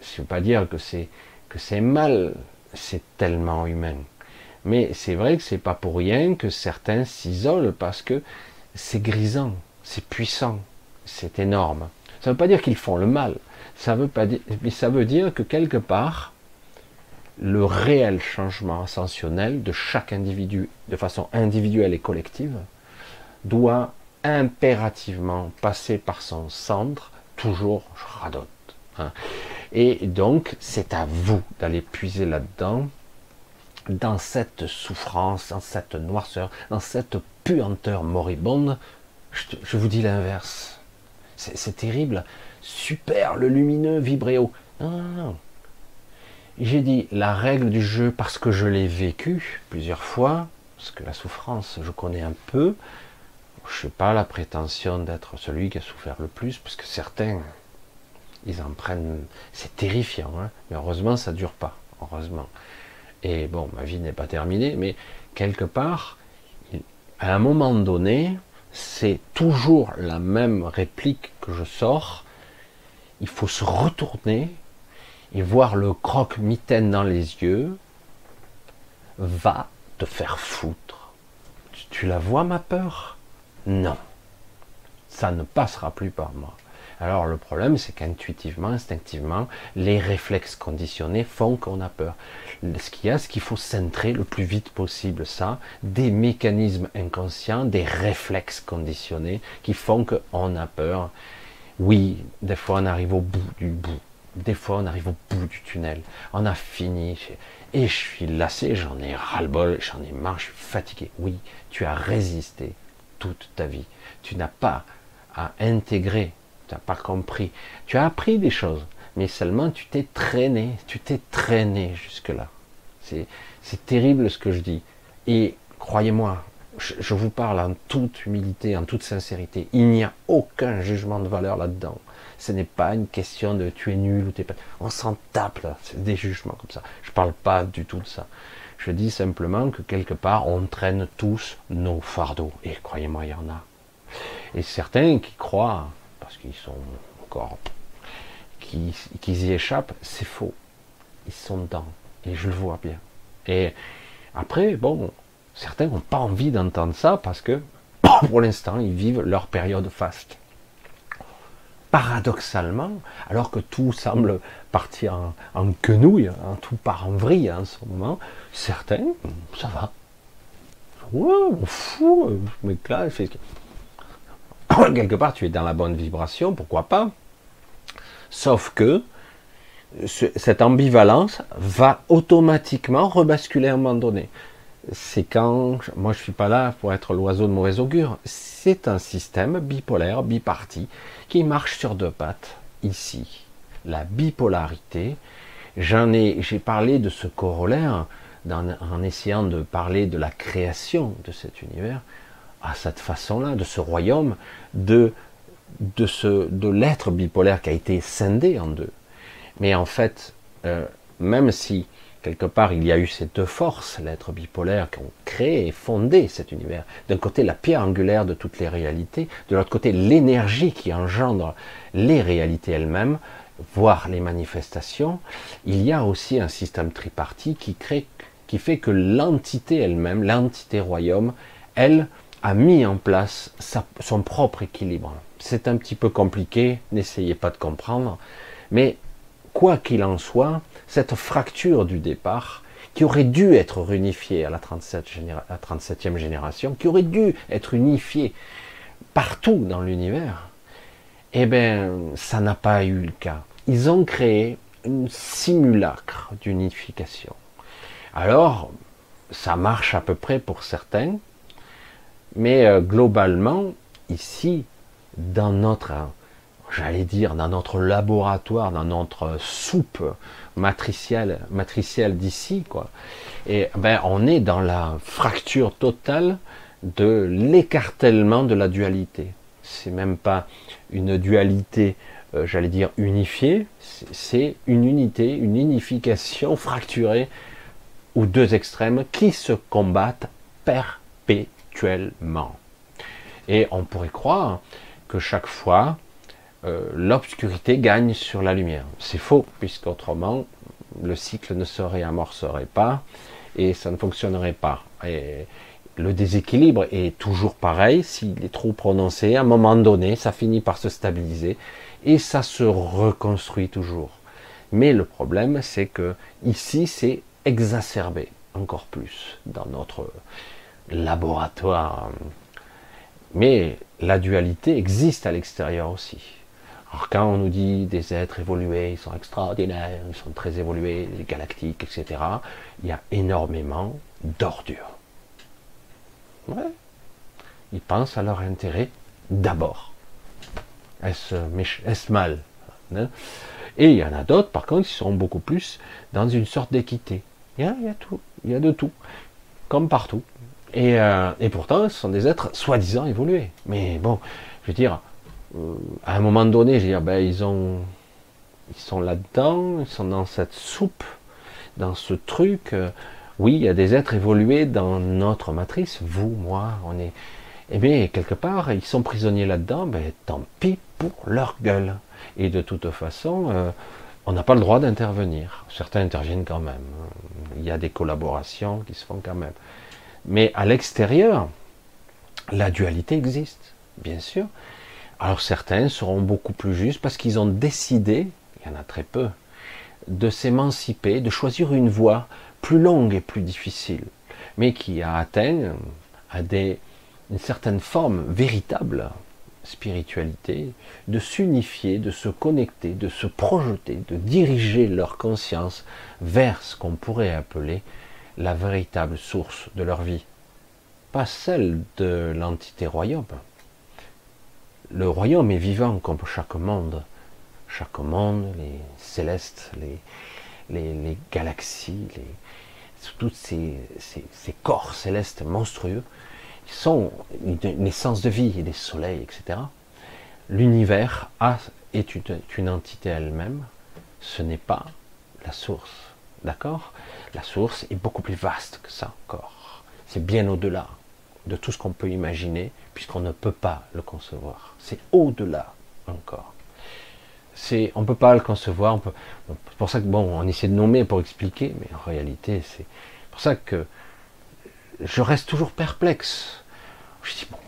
Je ne veux pas dire que c'est que c'est mal c'est tellement humain. Mais c'est vrai que c'est pas pour rien que certains s'isolent parce que c'est grisant, c'est puissant, c'est énorme. Ça ne veut pas dire qu'ils font le mal. Ça veut dire, mais ça veut dire que quelque part, le réel changement ascensionnel de chaque individu, de façon individuelle et collective, doit impérativement passer par son centre, toujours je radote. Hein. Et donc, c'est à vous d'aller puiser là-dedans, dans cette souffrance, dans cette noirceur, dans cette puanteur moribonde. Je, vous dis l'inverse. C'est terrible. Super, le lumineux vibréo. Non, non. J'ai dit la règle du jeu parce que je l'ai vécu plusieurs fois, parce que la souffrance, je connais un peu. Je n'ai pas la prétention d'être celui qui a souffert le plus, parce que certains, ils en prennent. C'est terrifiant, hein mais heureusement, ça ne dure pas. Heureusement. Et bon, ma vie n'est pas terminée, mais quelque part, à un moment donné, c'est toujours la même réplique que je sors. Il faut se retourner et voir le croque-mitaine dans les yeux. Va te faire foutre. Tu la vois, ma peur? Non. Ça ne passera plus par moi. Alors le problème, c'est qu'intuitivement, instinctivement, les réflexes conditionnés font qu'on a peur. Ce qu'il y a, c'est qu'il faut centrer le plus vite possible ça, des mécanismes inconscients, des réflexes conditionnés qui font qu'on a peur. Oui, des fois on arrive au bout du bout, des fois on arrive au bout du tunnel, on a fini, et je suis lassé, j'en ai ras-le-bol, j'en ai marre, je suis fatigué. Oui, tu as résisté toute ta vie. Tu n'as pas à intégrer tu n'as pas compris. Tu as appris des choses, mais seulement tu t'es traîné, tu t'es traîné jusque-là. C'est, terrible ce que je dis. Et croyez-moi, je, vous parle en toute humilité, en toute sincérité. Il n'y a aucun jugement de valeur là-dedans. Ce n'est pas une question de tu es nul ou tu es pas. On s'en tape là, c'est des jugements comme ça. Je ne parle pas du tout de ça. Je dis simplement que quelque part, on traîne tous nos fardeaux. Et croyez-moi, il y en a. Et certains qui croient parce qu'ils sont encore, qu'ils y échappent, c'est faux. Ils sont dedans. Et je le vois bien. Et après, bon, certains n'ont pas envie d'entendre ça parce que, pour l'instant, ils vivent leur période faste. Paradoxalement, alors que tout semble partir en, en quenouille, hein, tout part en vrille en ce moment, certains, ça va. Ouais, on fout, je m'éclate, je fais quelque part, tu es dans la bonne vibration, pourquoi pas Sauf que cette ambivalence va automatiquement rebasculer à un. C'est quand, moi je suis pas là pour être l'oiseau de mauvais augure, c'est un système bipolaire, biparti, qui marche sur deux pattes, ici. La bipolarité, j'en ai, j'ai parlé de ce corollaire en essayant de parler de la création de cet univers, à cette façon-là, de ce royaume, de, de, ce, de l'être bipolaire qui a été scindé en deux. Mais en fait, euh, même si quelque part il y a eu ces deux forces, l'être bipolaire, qui ont créé et fondé cet univers, d'un côté la pierre angulaire de toutes les réalités, de l'autre côté l'énergie qui engendre les réalités elles-mêmes, voire les manifestations, il y a aussi un système tripartite qui crée, qui fait que l'entité elle-même, l'entité royaume, elle, a mis en place son propre équilibre. C'est un petit peu compliqué, n'essayez pas de comprendre, mais quoi qu'il en soit, cette fracture du départ, qui aurait dû être réunifiée à la, 37 la 37e génération, qui aurait dû être unifiée partout dans l'univers, eh bien, ça n'a pas eu le cas. Ils ont créé un simulacre d'unification. Alors, ça marche à peu près pour certains, mais euh, globalement, ici, dans notre, j'allais dire, dans notre laboratoire, dans notre soupe matricielle, matricielle d'ici, quoi, et ben on est dans la fracture totale de l'écartèlement de la dualité. C'est même pas une dualité, euh, j'allais dire unifiée, c'est une unité, une unification fracturée ou deux extrêmes qui se combattent perpétuellement et on pourrait croire que chaque fois, euh, l'obscurité gagne sur la lumière. C'est faux, puisqu'autrement, le cycle ne se réamorcerait pas et ça ne fonctionnerait pas. Et le déséquilibre est toujours pareil, s'il est trop prononcé, à un moment donné, ça finit par se stabiliser et ça se reconstruit toujours. Mais le problème, c'est que ici, c'est exacerbé encore plus dans notre laboratoire Mais la dualité existe à l'extérieur aussi. Alors quand on nous dit des êtres évolués, ils sont extraordinaires, ils sont très évolués, les galactiques, etc., il y a énormément d'ordures. Ils pensent à leur intérêt d'abord. Est-ce mal hein? Et il y en a d'autres, par contre, qui seront beaucoup plus dans une sorte d'équité. Il y a de tout, comme partout. Et, euh, et pourtant, ce sont des êtres soi-disant évolués. Mais bon, je veux dire, euh, à un moment donné, je veux dire, ben, ils ont, sont là-dedans, ils sont dans cette soupe, dans ce truc. Euh, oui, il y a des êtres évolués dans notre matrice. Vous, moi, on est. Eh bien, quelque part, ils sont prisonniers là-dedans. Ben, tant pis pour leur gueule. Et de toute façon, on n'a pas le droit d'intervenir. Certains interviennent quand même. Il y a des collaborations qui se font quand même. Mais à l'extérieur, la dualité existe, bien sûr. Alors certains seront beaucoup plus justes parce qu'ils ont décidé, il y en a très peu, de s'émanciper, de choisir une voie plus longue et plus difficile, mais qui a atteint une certaine forme véritable spiritualité, de s'unifier, de se connecter, de se projeter, de diriger leur conscience vers ce qu'on pourrait appeler la véritable source de leur vie, pas celle de l'entité royaume, le royaume est vivant comme chaque monde. Chaque monde, les célestes, les, galaxies, les, tous ces, corps célestes monstrueux, sont une, essence de vie, des soleils, etc. L'univers est une, une entité elle-même, ce n'est pas la source. D'accord? La source est beaucoup plus vaste que ça encore. C'est bien au-delà de tout ce qu'on peut imaginer, puisqu'on ne peut pas le concevoir. C'est au-delà encore. C'est, on ne peut pas le concevoir. On peut, c'est pour ça que bon, on essaie de nommer pour expliquer, mais en réalité, c'est pour ça que je reste toujours perplexe. Je dis bon,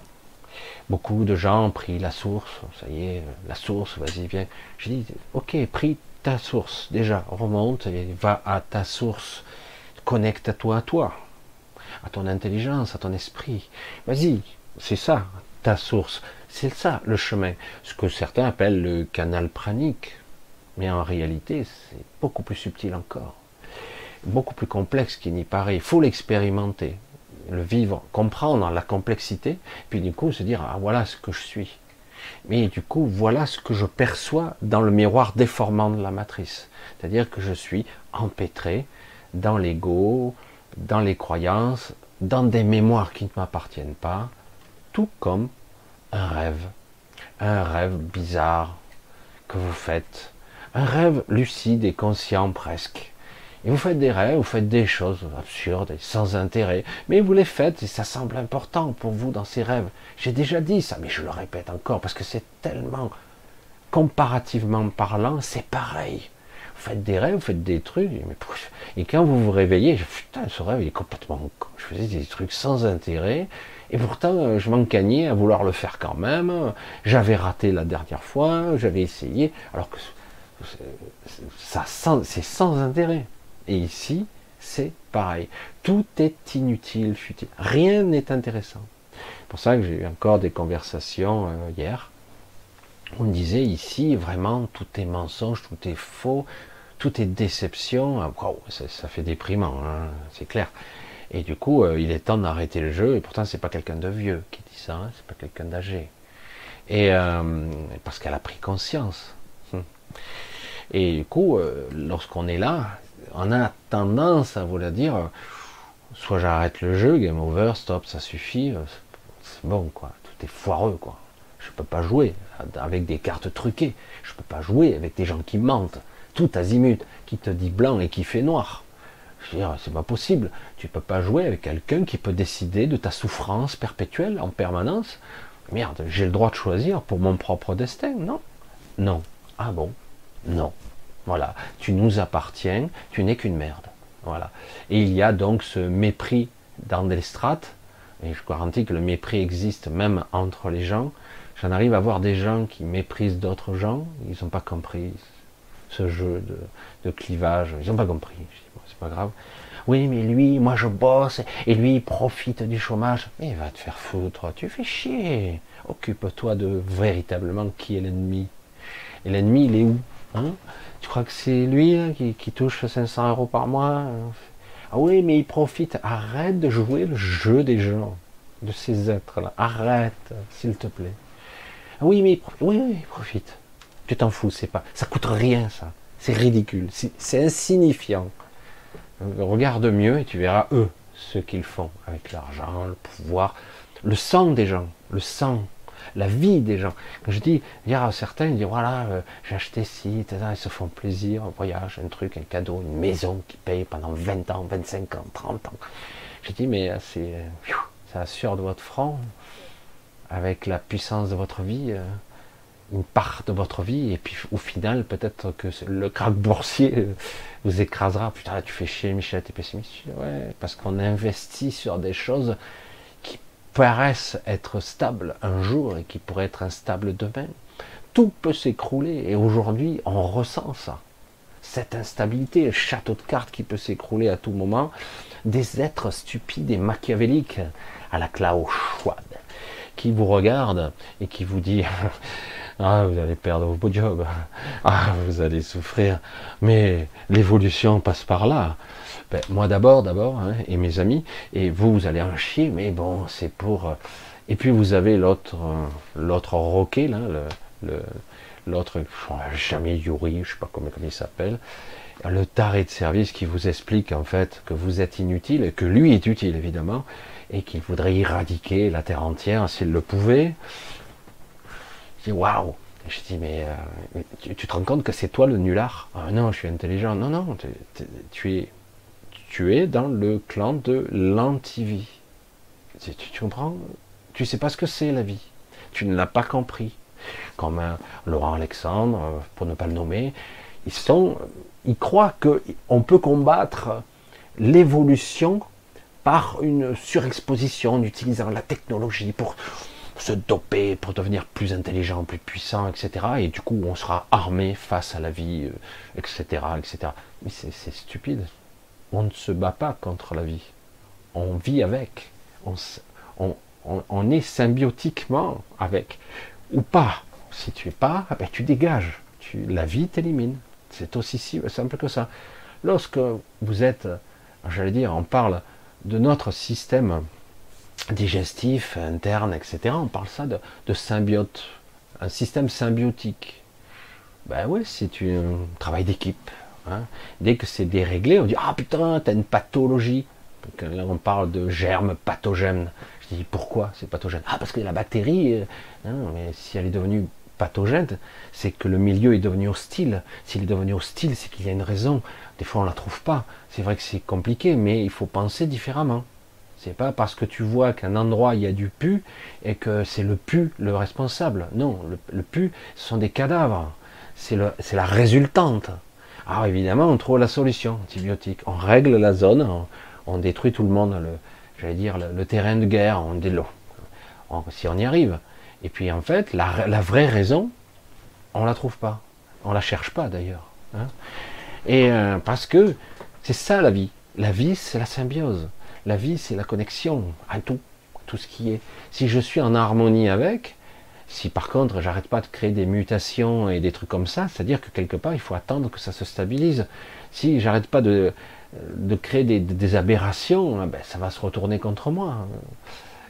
beaucoup de gens ont pris la source, ça y est, la source, vas-y, viens. Je dis ok, pris ta source, déjà, remonte et va à ta source, connecte-toi à toi à ton intelligence, à ton esprit. Vas-y, c'est ça, ta source. C'est ça le chemin. Ce que certains appellent le canal pranique. Mais en réalité, c'est beaucoup plus subtil encore. Beaucoup plus complexe qu'il n'y paraît. Il faut l'expérimenter, le vivre, comprendre la complexité, puis du coup se dire, ah voilà ce que je suis. Mais du coup, voilà ce que je perçois dans le miroir déformant de la matrice. C'est-à-dire que je suis empêtré dans l'ego, dans les croyances, dans des mémoires qui ne m'appartiennent pas, tout comme un rêve, un rêve bizarre que vous faites, un rêve lucide et conscient presque. Et vous faites des rêves, vous faites des choses absurdes et sans intérêt, mais vous les faites et ça semble important pour vous dans ces rêves. J'ai déjà dit ça, mais je le répète encore parce que c'est tellement comparativement parlant, c'est pareil vous faites des rêves, vous faites des trucs, mais et quand vous vous réveillez, je, putain, ce rêve il est complètement Je faisais des trucs sans intérêt, et pourtant euh, je m'encagnais à vouloir le faire quand même. J'avais raté la dernière fois, j'avais essayé, alors que ça c'est sans intérêt. Et ici, c'est pareil. Tout est inutile, futile. Rien n'est intéressant. C'est pour ça que j'ai eu encore des conversations euh, hier on disait ici vraiment tout est mensonge, tout est faux, tout est déception. Ah, ça, fait déprimant, hein, c'est clair. Et du coup, euh, il est temps d'arrêter le jeu. Et pourtant, c'est pas quelqu'un de vieux qui dit ça, hein, c'est pas quelqu'un d'âgé. Et euh, parce qu'elle a pris conscience. Et du coup, lorsqu'on est là, on a tendance à vouloir dire, soit j'arrête le jeu, game over, stop, ça suffit, c'est bon quoi, tout est foireux quoi. Je peux pas jouer avec des cartes truquées. Je peux pas jouer avec des gens qui mentent, tout azimut, qui te dit blanc et qui fait noir. Je veux dire, c'est pas possible. Tu peux pas jouer avec quelqu'un qui peut décider de ta souffrance perpétuelle en permanence. Merde, j'ai le droit de choisir pour mon propre destin, non Non. Ah bon? Non. Voilà. Tu nous appartiens, tu n'es qu'une merde. Voilà. Et il y a donc ce mépris strates, et je garantis que le mépris existe même entre les gens, J'en arrive à voir des gens qui méprisent d'autres gens, ils n'ont pas compris ce jeu de, clivage, ils n'ont pas compris. c'est pas grave. Oui, mais lui, moi je bosse, et lui il profite du chômage. Mais va te faire foutre, tu fais chier. Occupe-toi de véritablement qui est l'ennemi. Et l'ennemi, il est où hein? Tu crois que c'est lui hein, qui, touche 500 euros par mois Ah oui, mais il profite. Arrête de jouer le jeu des gens, de ces êtres-là. Arrête, s'il te plaît. Ah oui, mais il profite. Oui, il profite. Tu t'en fous, c'est pas. Ça coûte rien, ça. C'est ridicule. C'est insignifiant. Regarde mieux et tu verras eux ce qu'ils font avec l'argent, le pouvoir, le sang des gens, le sang, la vie des gens. Je dis, il y a certains, ils disent voilà, euh, j'ai acheté ci, ils se font plaisir, un voyage, un truc, un cadeau, une maison qui paye pendant 20 ans, 25 ans, 30 ans. Je dis, mais euh, c'est, euh, ça assure de votre front, avec la puissance de votre vie, une part de votre vie, et puis au final, peut-être que le crack boursier vous écrasera. Putain, tu fais chier, Michel, t'es pessimiste. Ouais, parce qu'on investit sur des choses paraissent être stables un jour et qui pourraient être instables demain. Tout peut s'écrouler, et aujourd'hui, on ressent ça. Cette instabilité, le château de cartes qui peut s'écrouler à tout moment, des êtres stupides et machiavéliques à la Klaus Schwab, qui vous regardent et qui vous disent Ah, vous allez perdre vos jobs. Ah, vous allez souffrir. Mais l'évolution passe par là. Ben, moi d'abord, d'abord, hein, et mes amis, et vous, vous allez en chier, mais bon, c'est pour. Euh, et puis vous avez l'autre, euh, l'autre roquet, là, le, l'autre, jamais Yuri, je sais pas comment, il s'appelle, le taré de service qui vous explique en fait que vous êtes inutile et que lui est utile évidemment et qu'il voudrait éradiquer la terre entière s'il le pouvait dis waouh Je dis mais euh, tu, te rends compte que c'est toi le nulard? Ah, Non, je suis intelligent. Non, non, tu es tu es dans le clan de l'antivie. Tu, tu, comprends Tu sais pas ce que c'est la vie. Tu ne l'as pas compris. Comme un Laurent Alexandre, euh, pour ne pas le nommer, ils sont, ils croient que on peut combattre l'évolution par une surexposition en utilisant la technologie pour se doper pour devenir plus intelligent, plus puissant, etc. Et du coup, on sera armé face à la vie, etc., euh, etc. Mais c'est stupide. On ne se bat pas contre la vie. On vit avec. On, est symbiotiquement avec. Ou pas. Si tu es pas, ah ben tu dégages. La vie t'élimine. C'est aussi simple que ça. Lorsque vous êtes, j'allais dire, on parle de notre système digestif, interne, etc. On parle ça de, symbiote, un système symbiotique. Ben oui, c'est un travail d'équipe. Hein. Dès que c'est déréglé, on dit Ah putain, t'as une pathologie. là, on parle de germes pathogènes. Je dis Pourquoi c'est pathogène? Ah, parce que la bactérie, euh, hein, mais si elle est devenue pathogène, c'est que le milieu est devenu hostile. S'il est devenu hostile, c'est qu'il y a une raison. Des fois, on ne la trouve pas. C'est vrai que c'est compliqué, mais il faut penser différemment. C'est pas parce que tu vois qu'un endroit il y a du pu et que c'est le pu le responsable. Non, le, pu, ce sont des cadavres. C'est la résultante. Alors évidemment, on trouve la solution antibiotique. On règle la zone, on, détruit tout le monde, le, j'allais dire le, terrain de guerre, on délo. si on y arrive. Et puis en fait, la, vraie raison, on la trouve pas. On la cherche pas d'ailleurs. Hein. Et euh, parce que c'est ça la vie. La vie, c'est la symbiose. La vie, c'est la connexion à tout, tout ce qui est. Si je suis en harmonie avec, si par contre j'arrête pas de créer des mutations et des trucs comme ça, c'est-à-dire que quelque part il faut attendre que ça se stabilise. Si j'arrête pas de, de créer des, aberrations, ah ben, ça va se retourner contre moi.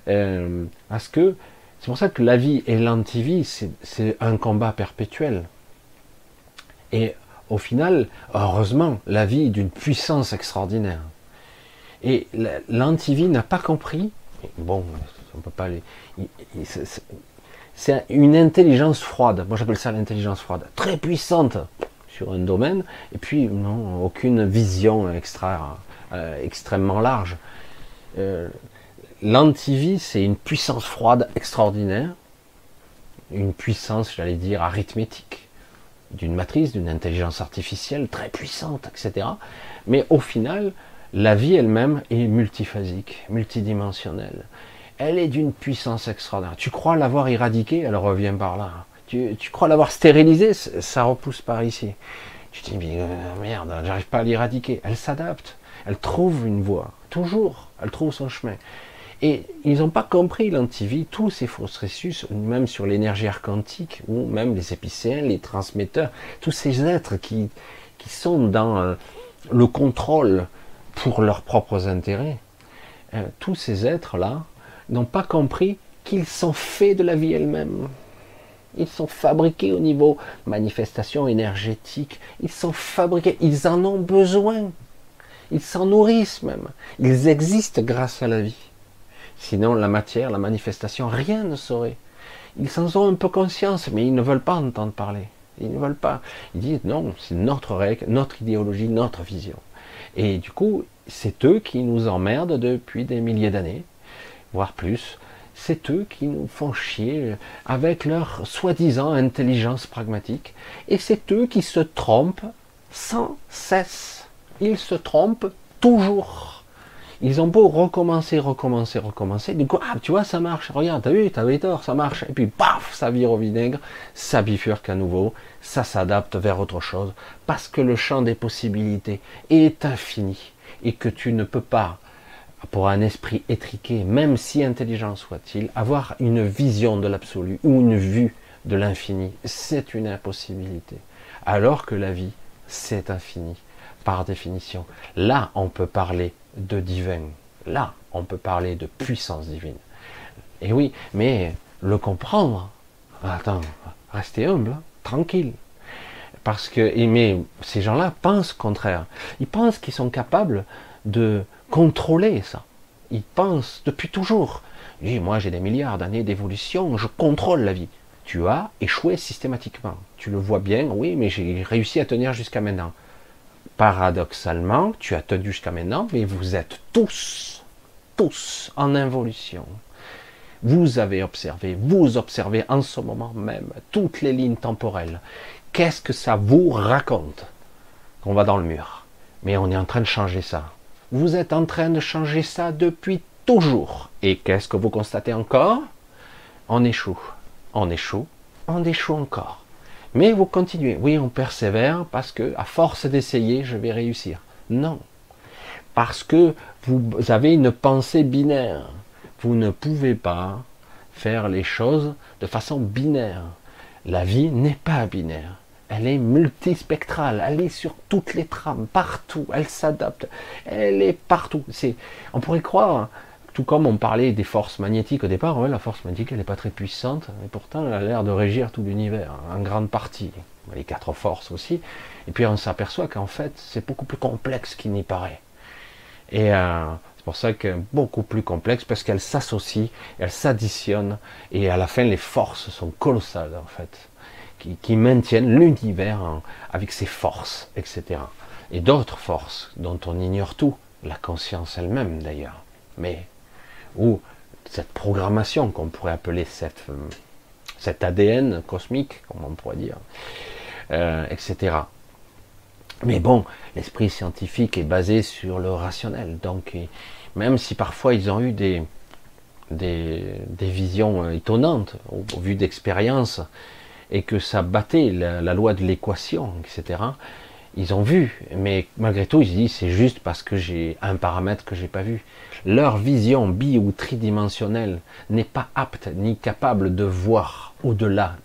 Euh, parce que c'est pour ça que la vie et l'antivie, c'est un combat perpétuel. Et au final, heureusement, la vie est d'une puissance extraordinaire. Et l'antivie n'a pas compris. Bon, on peut pas aller. C'est une intelligence froide. Moi, j'appelle ça l'intelligence froide, très puissante sur un domaine, et puis aucune vision euh, extrêmement large. Euh, L'antivie, c'est une puissance froide extraordinaire, une puissance, j'allais dire, arithmétique, d'une matrice, d'une intelligence artificielle très puissante, etc. Mais au final, la vie elle-même est multiphasique, multidimensionnelle. Elle est d'une puissance extraordinaire. Tu crois l'avoir éradiquée, elle revient par là. Tu, crois l'avoir stérilisée, ça repousse par ici. Tu te dis, mais euh, merde, j'arrive pas à l'éradiquer. Elle s'adapte, elle trouve une voie, toujours, elle trouve son chemin. Et ils n'ont pas compris l'antivie, tous ces processus, même sur l'énergie arcantique, ou même les épicéens, les transmetteurs, tous ces êtres qui, qui sont dans euh, le contrôle pour leurs propres intérêts, euh, tous ces êtres-là n'ont pas compris qu'ils sont faits de la vie elle-même. Ils sont fabriqués au niveau manifestation énergétique. Ils sont fabriqués. Ils en ont besoin. Ils s'en nourrissent même. Ils existent grâce à la vie. Sinon, la matière, la manifestation, rien ne saurait. Ils s'en ont un peu conscience, mais ils ne veulent pas entendre parler. Ils ne veulent pas. Ils disent non, c'est notre règle, notre idéologie, notre vision. Et du coup, c'est eux qui nous emmerdent depuis des milliers d'années, voire plus. C'est eux qui nous font chier avec leur soi-disant intelligence pragmatique. Et c'est eux qui se trompent sans cesse. Ils se trompent toujours. Ils ont beau recommencer, recommencer, recommencer. Du coup, ah, tu vois, ça marche. Regarde, t'as vu, t'avais tort, ça marche. Et puis, paf, ça vire au vinaigre, ça bifurque à nouveau, ça s'adapte vers autre chose. Parce que le champ des possibilités est infini. Et que tu ne peux pas, pour un esprit étriqué, même si intelligent soit-il, avoir une vision de l'absolu ou une vue de l'infini. C'est une impossibilité. Alors que la vie, c'est infini, par définition. Là, on peut parler de divin. Là, on peut parler de puissance divine. Et oui, mais le comprendre, attends, restez humble, tranquille. Parce que, mais ces gens-là pensent contraire. Ils pensent qu'ils sont capables de contrôler ça. Ils pensent depuis toujours. Oui, moi j'ai des milliards d'années d'évolution, je contrôle la vie. Tu as échoué systématiquement. Tu le vois bien, oui, mais j'ai réussi à tenir jusqu'à maintenant paradoxalement, tu as tenu jusqu'à maintenant, mais vous êtes tous, tous en involution. Vous avez observé, vous observez en ce moment même toutes les lignes temporelles. Qu'est-ce que ça vous raconte? Qu'on va dans le mur Mais on est en train de changer ça. Vous êtes en train de changer ça depuis toujours. Et qu'est-ce que vous constatez encore? On échoue. On échoue. On échoue encore. Mais vous continuez. Oui, on persévère parce que, à force d'essayer, je vais réussir. Non. Parce que vous avez une pensée binaire. Vous ne pouvez pas faire les choses de façon binaire. La vie n'est pas binaire. Elle est multispectrale. Elle est sur toutes les trames, partout. Elle s'adapte. Elle est partout. C'est, on pourrait croire tout comme on parlait des forces magnétiques au départ, la force magnétique elle n'est pas très puissante, et pourtant elle a l'air de régir tout l'univers, en grande partie, les quatre forces aussi. Et puis on s'aperçoit qu'en fait c'est beaucoup plus complexe qu'il n'y paraît. Et euh, c'est pour ça que beaucoup plus complexe parce qu'elles s'associent, elles s'additionnent, et à la fin les forces sont colossales en fait, qui, maintiennent l'univers avec ses forces, etc. Et d'autres forces dont on ignore tout, la conscience elle-même d'ailleurs. Mais ou cette programmation qu'on pourrait appeler cette, euh, cet ADN cosmique, comme on pourrait dire, euh, etc. Mais bon, l'esprit scientifique est basé sur le rationnel. Donc, même si parfois ils ont eu des, des, visions euh, étonnantes au, vu d'expérience et que ça battait la, loi de l'équation, etc., ils ont vu. Mais malgré tout, ils se disent c'est juste parce que j'ai un paramètre que j'ai pas vu. Leur vision bi ou tridimensionnelle n'est pas apte ni capable de voir au-delà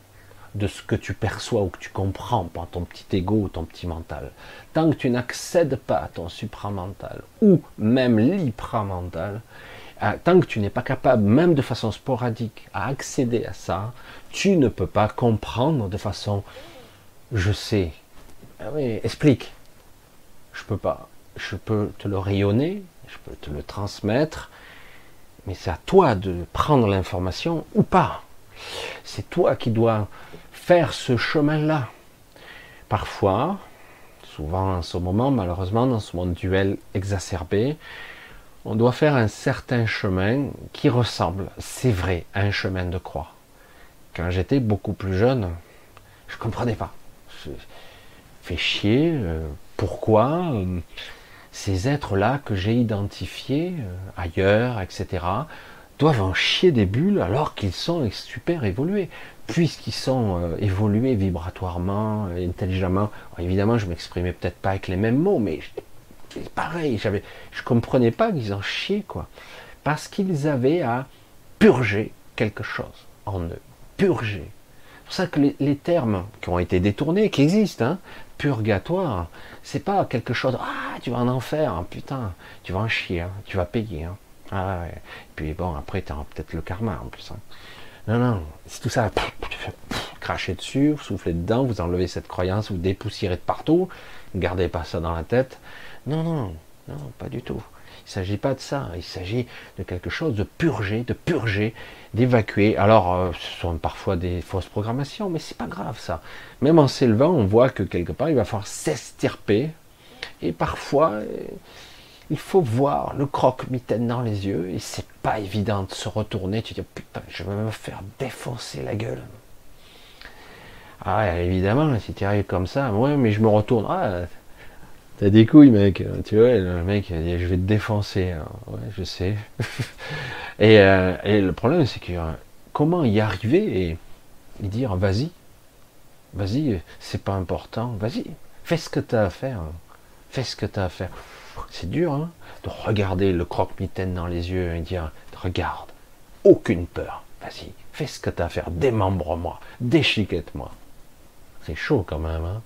de ce que tu perçois ou que tu comprends par ton petit ego ou ton petit mental. Tant que tu n'accèdes pas à ton supramental ou même l'hypramental, tant que tu n'es pas capable, même de façon sporadique, à accéder à ça, tu ne peux pas comprendre de façon je sais. Ah explique. Je peux pas. Je peux te le rayonner, je peux te le transmettre, mais c'est à toi de prendre l'information ou pas. C'est toi qui dois faire ce chemin-là. Parfois, souvent en ce moment, malheureusement, dans ce monde duel exacerbé, on doit faire un certain chemin qui ressemble, c'est vrai, à un chemin de croix. Quand j'étais beaucoup plus jeune, je comprenais pas. Je fais chier, euh, pourquoi ces êtres-là que j'ai identifiés euh, ailleurs, etc., doivent en chier des bulles alors qu'ils sont super évolués, puisqu'ils sont euh, évolués vibratoirement, euh, intelligemment. évidemment, je m'exprimais peut-être pas avec les mêmes mots, mais pareil, j'avais, je comprenais pas qu'ils en chiaient, quoi. Parce qu'ils avaient à purger quelque chose en eux. Purger. C'est pour ça que les, termes qui ont été détournés, qui existent, hein, purgatoire, c'est pas quelque chose, ah, tu vas en enfer, hein, putain, tu vas en chier, hein, tu vas payer. Hein. Ah. Et puis bon, après, tu auras peut-être le karma en plus. Non, non, c'est tout ça. Cracher dessus, souffler dedans, vous enlevez cette croyance, vous dépoussiérez de partout, gardez pas ça dans la tête. Non, non, non, pas du tout. Il ne s'agit pas de ça, il s'agit de quelque chose de purger, de purger, d'évacuer. Alors, euh, ce sont parfois des fausses programmations, mais c'est pas grave ça. Même en s'élevant, on voit que quelque part, il va falloir s'estirper. Et parfois, euh, il faut voir le croque-mitaine dans les yeux, et c'est pas évident de se retourner. Tu dis, putain, je vais me faire défoncer la gueule. Ah, évidemment, si tu arrives comme ça, ouais, mais je me retourne. Ah, T'as des couilles, mec. Tu vois, le mec, je vais te défoncer. Ouais, je sais. Euh, et, le problème, c'est que comment y arriver et, dire, vas-y, vas-y, c'est pas important, vas-y, fais ce que tu as à faire. Fais ce que tu as à faire. C'est dur, hein, de regarder le croque-mitaine dans les yeux et dire, regarde, aucune peur, vas-y, fais ce que tu as à faire, démembre-moi, déchiquette-moi. C'est chaud quand même. Hein.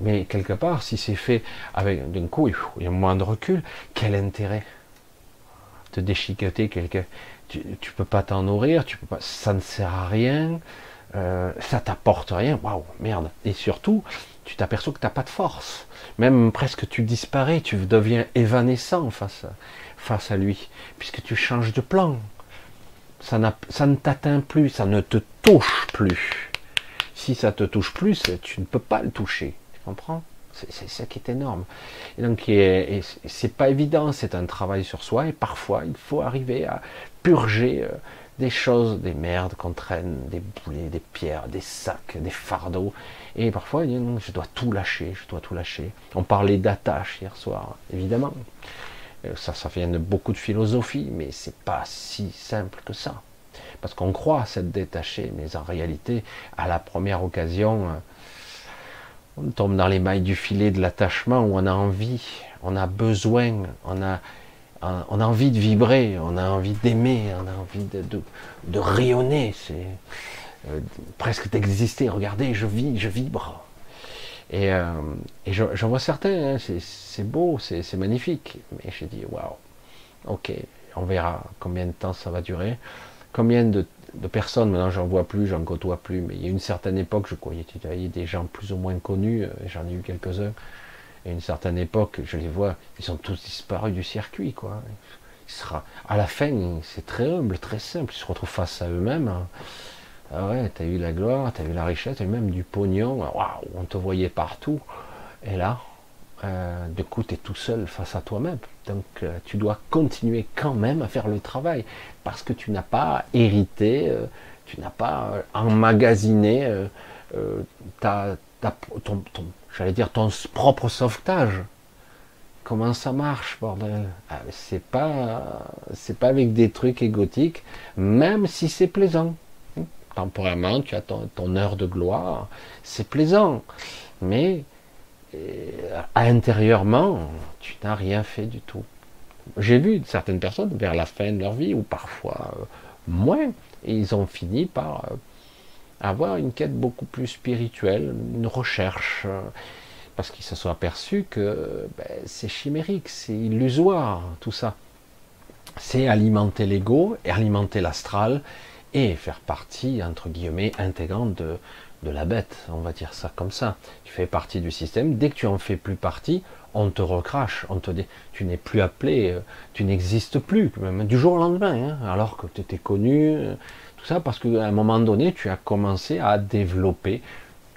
Mais quelque part, si c'est fait avec d'un coup, il y a moins de recul, quel intérêt de déchiqueter quelqu'un? Tu, ne peux pas t'en nourrir, tu peux pas, ça ne sert à rien, euh, ça t'apporte rien. Waouh, merde. Et surtout, tu t'aperçois que tu n'as pas de force. Même presque tu disparais, tu deviens évanescent face à lui, puisque tu changes de plan. Ça ne t'atteint plus, ça ne te touche plus si ça te touche plus, tu ne peux pas le toucher. Tu comprends? C'est ça qui est énorme. Et donc, c'est pas évident, c'est un travail sur soi, et parfois, il faut arriver à purger euh, des choses, des merdes qu'on traîne, des boulets, des pierres, des sacs, des fardeaux. Et parfois, je dois tout lâcher, je dois tout lâcher. On parlait d'attache hier soir, évidemment. Euh, ça, ça vient de beaucoup de philosophie, mais c'est pas si simple que ça parce qu'on croit s'être détaché, mais en réalité, à la première occasion, euh, on tombe dans les mailles du filet de l'attachement où on a envie, on a besoin, on a, on a envie de vibrer, on a envie d'aimer, on a envie de, rayonner, c'est euh, presque d'exister. Regardez, je vis, je vibre. Et, euh, j'en vois certains, hein, c'est beau, c'est magnifique. Mais j'ai dit, waouh, ok, on verra combien de temps ça va durer. Combien de, personnes, maintenant j'en vois plus, j'en côtoie plus, mais il y a une certaine époque, je croyais tutoyer des gens plus ou moins connus, euh, j'en ai eu quelques-uns, et une certaine époque, je les vois, ils sont tous disparus du circuit, quoi. Il à la fin, c'est très humble, très simple, ils se retrouvent face à eux-mêmes. Hein. Ah ouais, t'as eu la gloire, t'as eu la richesse, t'as eu même du pognon, waouh, on te voyait partout. Et là, euh, du coup, tu tout seul face à toi-même. Donc, euh, tu dois continuer quand même à faire le travail parce que tu n'as pas hérité, euh, tu n'as pas emmagasiné ton, j'allais dire ton propre sauvetage. Comment ça marche, bordel? Ah, C'est pas, c'est pas avec des trucs égotiques, même si c'est plaisant. Temporairement, tu as ton heure de gloire, c'est plaisant, mais intérieurement, tu n'as rien fait du tout. J'ai vu certaines personnes vers la fin de leur vie, ou parfois euh, moins, et ils ont fini par euh, avoir une quête beaucoup plus spirituelle, une recherche, euh, parce qu'ils se sont aperçus que ben, c'est chimérique, c'est illusoire, tout ça. C'est alimenter l'ego et alimenter l'astral et faire partie, entre guillemets, intégrante de, de la bête, on va dire ça comme ça. Tu fais partie du système. Dès que tu en fais plus partie, on te recrache, on te dit, tu n'es plus appelé, euh, tu n'existes plus, même du jour au lendemain, hein, alors que tu étais connu, euh, tout ça parce qu'à un moment donné, tu as commencé à développer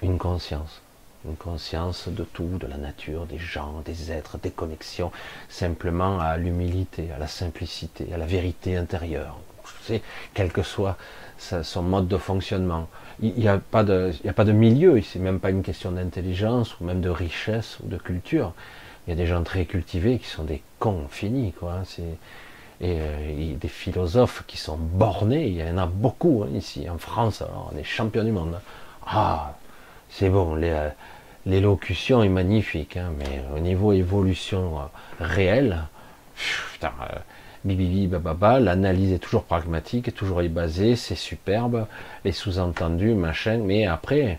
une conscience, une conscience de tout, de la nature, des gens, des êtres, des connexions, simplement à l'humilité, à la simplicité, à la vérité intérieure. quel que soit son mode de fonctionnement il n'y a, pas de, milieu, c'est même pas une question d'intelligence ou même de richesse ou de culture. Il y a des gens très cultivés qui sont des cons finis, quoi. Hein. et, euh, des philosophes qui sont bornés, il y en a beaucoup hein, ici en France, alors on est champion du monde. Ah, c'est bon, euh, l'élocution est magnifique, hein, mais au niveau évolution euh, réelle, putain, bibibi bababa, l'analyse est toujours pragmatique, toujours basée, c'est superbe, les sous-entendus, machin, mais après,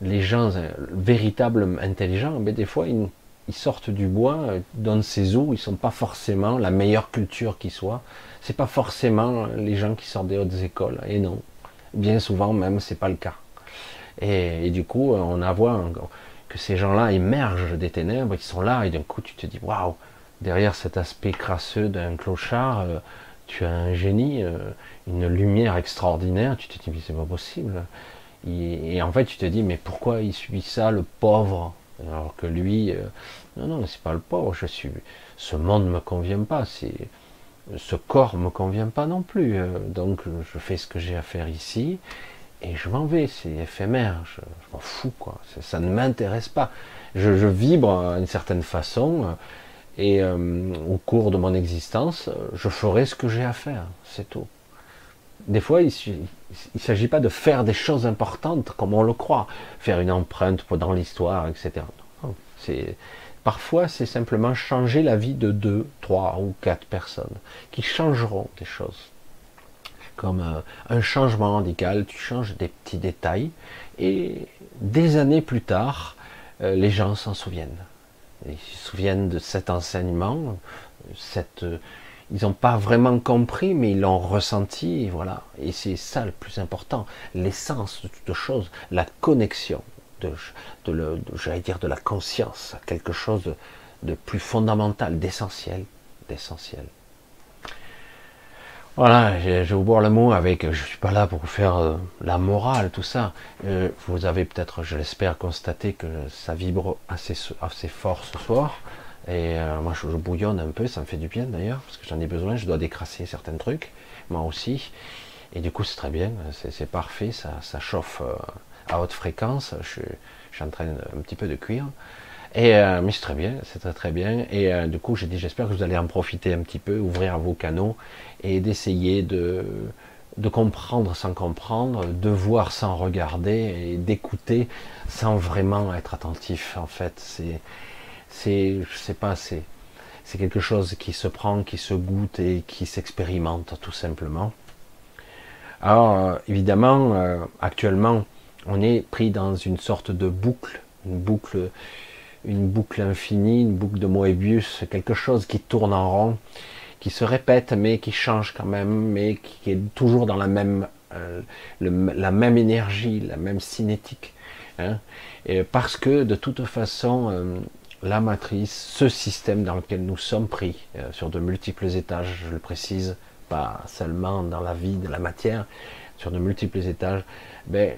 les gens véritables intelligents, mais des fois, ils sortent du bois, euh, donnent ces eaux, ils sont pas forcément la meilleure culture qui soit. C'est pas forcément les gens qui sortent des hautes écoles. Et non, bien souvent même c'est pas le cas. Et, du coup, on a voit que ces gens-là émergent des ténèbres, ils sont là, et d'un coup tu te dis waouh, derrière cet aspect crasseux d'un clochard, euh, tu as un génie, euh, une lumière extraordinaire. Tu te dis mais c'est pas possible. Et, en fait, tu te dis mais pourquoi il subit ça, le pauvre? Alors que lui, euh, non, non, c'est pas le pauvre, je suis, ce monde ne me convient pas, ce corps me convient pas non plus, donc je fais ce que j'ai à faire ici, et je m'en vais, c'est éphémère, je, m'en fous, quoi, ça ne m'intéresse pas. Je, vibre d'une certaine façon, euh, et au cours de mon existence, je ferai ce que j'ai à faire, c'est tout. Des fois, il ne s'agit pas de faire des choses importantes comme on le croit, faire une empreinte dans l'histoire, etc. Parfois c'est simplement changer la vie de deux, trois ou quatre personnes qui changeront des choses. Comme euh, un, changement radical, tu changes des petits détails et des années plus tard, euh, les gens s'en souviennent. Ils se souviennent de cet enseignement, cette ils n'ont pas vraiment compris, mais ils l'ont ressenti, et voilà. Et c'est ça le plus important, l'essence de toute chose, la connexion, de, de, de la conscience, quelque chose de, plus fondamental, d'essentiel, d'essentiel. Voilà, je vais vous boire le mot avec, je suis pas là pour faire euh, la morale, tout ça. Euh, vous avez peut-être, je l'espère, constaté que ça vibre assez, fort ce soir. Et euh, moi, je, bouillonne un peu, ça me fait du bien d'ailleurs, parce que j'en ai besoin, je dois décrasser certains trucs, moi aussi. Et du coup, c'est très bien, c'est parfait, ça, chauffe à haute fréquence, je, suis en train un petit peu de cuire. Et, euh, mais c'est très bien, c'est très très bien. Et du coup, j'ai dit, j'espère que vous allez en profiter un petit peu, ouvrir vos canaux et d'essayer de, de comprendre sans comprendre, de voir sans regarder et d'écouter sans vraiment être attentif. En fait, c'est c'est, je sais pas, c'est, c'est quelque chose qui se prend, qui se goûte et qui s'expérimente tout simplement. Alors euh, évidemment, euh, actuellement, on est pris dans une sorte de boucle, une boucle, une boucle infinie, une boucle de Moebius, quelque chose qui tourne en rond, qui se répète mais qui change quand même, mais qui est toujours dans la même, euh, la même énergie, la même cinétique. Hein. et parce que de toute façon, la matrice, ce système dans lequel nous sommes pris, euh, sur de multiples étages, je le précise, pas seulement dans la vie de la matière, sur de multiples étages, ben,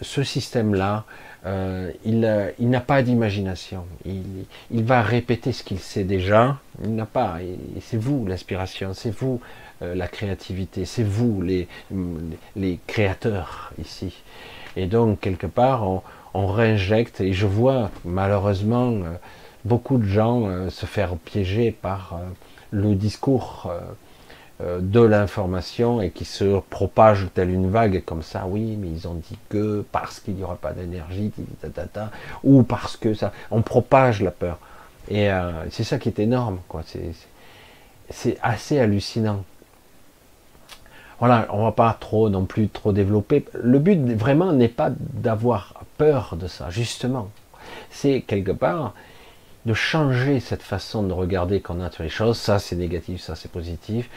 ce système-là, euh, il, il n'a pas d'imagination. Il, va répéter ce qu'il sait déjà. Il n'a pas. C'est vous l'inspiration, c'est vous euh, la créativité, c'est vous les, créateurs ici. Et donc quelque part, on, réinjecte. Et je vois malheureusement beaucoup de gens euh, se faire piéger par euh, le discours euh, de l'information et qui se propage telle une vague comme ça, oui, mais ils ont dit que parce qu'il n'y aura pas d'énergie, ou parce que ça, on propage la peur. Et c'est ça qui est énorme, quoi. C'est assez hallucinant. Voilà, on va pas trop non plus trop développer. Le but vraiment n'est pas d'avoir peur de ça, justement. C'est quelque part, de changer cette façon de regarder qu'on a sur les choses. Ça, c'est négatif, ça, c'est positif.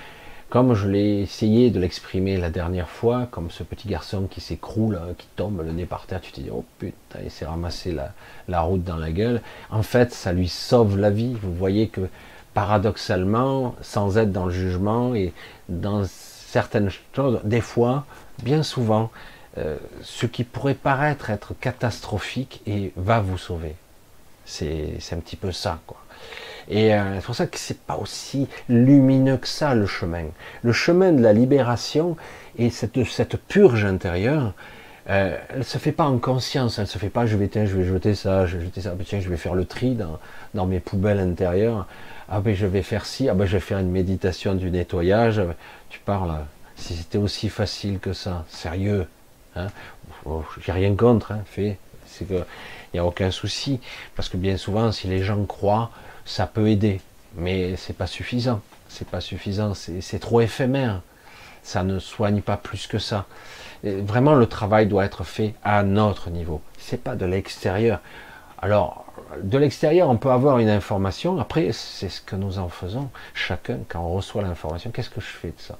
Comme je l'ai essayé de l'exprimer la dernière fois, comme ce petit garçon qui s'écroule, hein, qui tombe le nez par terre, tu te dis, oh putain, il s'est ramassé la, la route dans la gueule. En fait, ça lui sauve la vie. Vous voyez que paradoxalement, sans être dans le jugement et dans certaines choses, des fois, bien souvent, euh, ce qui pourrait paraître être catastrophique et va vous sauver. C'est un petit peu ça, quoi. Et euh, c'est pour ça que c'est pas aussi lumineux que ça le chemin. Le chemin de la libération et cette, cette purge intérieure, euh, elle se fait pas en conscience, elle se fait pas je vais tiens, je vais jeter ça, je vais jeter ça, tiens, je vais faire le tri dans, dans mes poubelles intérieures. Ah ben je vais faire ci, ah ben je vais faire une méditation du nettoyage. Tu parles, si c'était aussi facile que ça, sérieux, hein oh, j'ai rien contre, hein, fait, c'est que il n'y a aucun souci, parce que bien souvent, si les gens croient, ça peut aider, mais c'est pas suffisant, c'est pas suffisant, c'est trop éphémère, ça ne soigne pas plus que ça vraiment, le travail doit être fait à notre niveau. C'est pas de l'extérieur. Alors, de l'extérieur, on peut avoir une information. Après, c'est ce que nous en faisons. Chacun, quand on reçoit l'information, qu'est-ce que je fais de ça?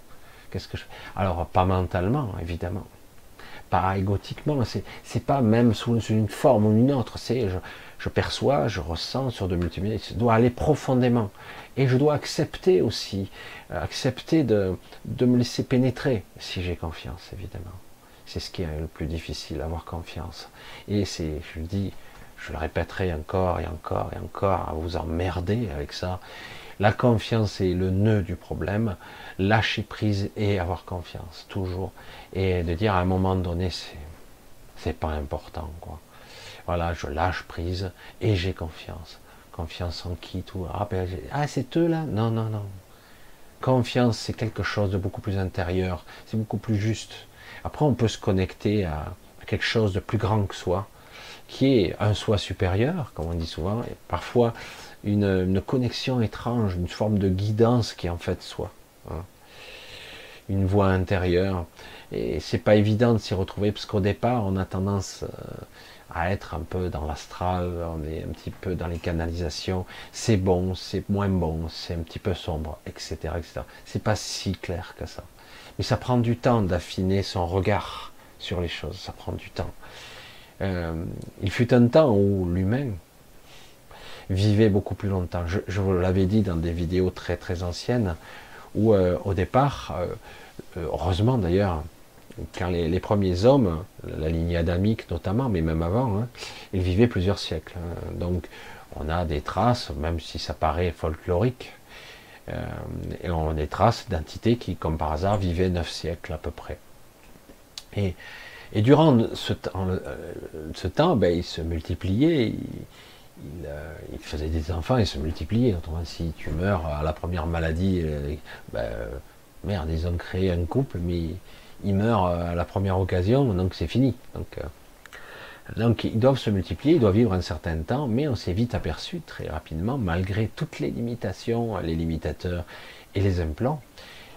Qu'est-ce que je Alors, pas mentalement, évidemment. Pas égotiquement. C'est, pas même sous une forme ou une autre. C'est, je perçois, je ressens sur de multimédia. Je dois aller profondément. Et je dois accepter aussi, accepter de, de me laisser pénétrer, si j'ai confiance, évidemment. C'est ce qui est le plus difficile, avoir confiance. Et c'est, je le dis, je le répéterai encore et encore et encore, à vous emmerder avec ça. La confiance est le nœud du problème. Lâcher prise et avoir confiance, toujours. Et de dire à un moment donné, c'est, c'est pas important, quoi. Voilà, je lâche prise et j'ai confiance. Confiance en qui, tout. Ah, ben, ah c'est eux là? Non, non, non. Confiance, c'est quelque chose de beaucoup plus intérieur. C'est beaucoup plus juste. Après, on peut se connecter à, quelque chose de plus grand que soi, qui est un soi supérieur, comme on dit souvent, et parfois une, connexion étrange, une forme de guidance qui est en fait soi. Hein. Une voix intérieure. Et c'est pas évident de s'y retrouver, parce qu'au départ, on a tendance euh, à être un peu dans l'astral, on est un petit peu dans les canalisations, c'est bon, c'est moins bon, c'est un petit peu sombre, etc. etc. C'est pas si clair que ça. Mais ça prend du temps d'affiner son regard sur les choses, ça prend du temps. Euh, il fut un temps où l'humain vivait beaucoup plus longtemps. Je, vous l'avais dit dans des vidéos très très anciennes, où euh, au départ, euh, heureusement d'ailleurs, quand les, premiers hommes, la lignée adamique notamment, mais même avant, hein, ils vivaient plusieurs siècles. Hein. Donc on a des traces, même si ça paraît folklorique, euh, et on a des traces d'entités qui, comme par hasard, vivaient neuf siècles à peu près. Et, durant ce, temps, euh, ben, ils se multipliaient, ils, euh, faisaient des enfants et se multipliaient. Autrement, si tu meurs à la première maladie, ben, merde, ils ont créé un couple, mais ils meurent à la première occasion, donc c'est fini. Donc, donc ils doivent se multiplier, ils doivent vivre un certain temps, mais on s'est vite aperçu très rapidement, malgré toutes les limitations, les limitateurs et les implants,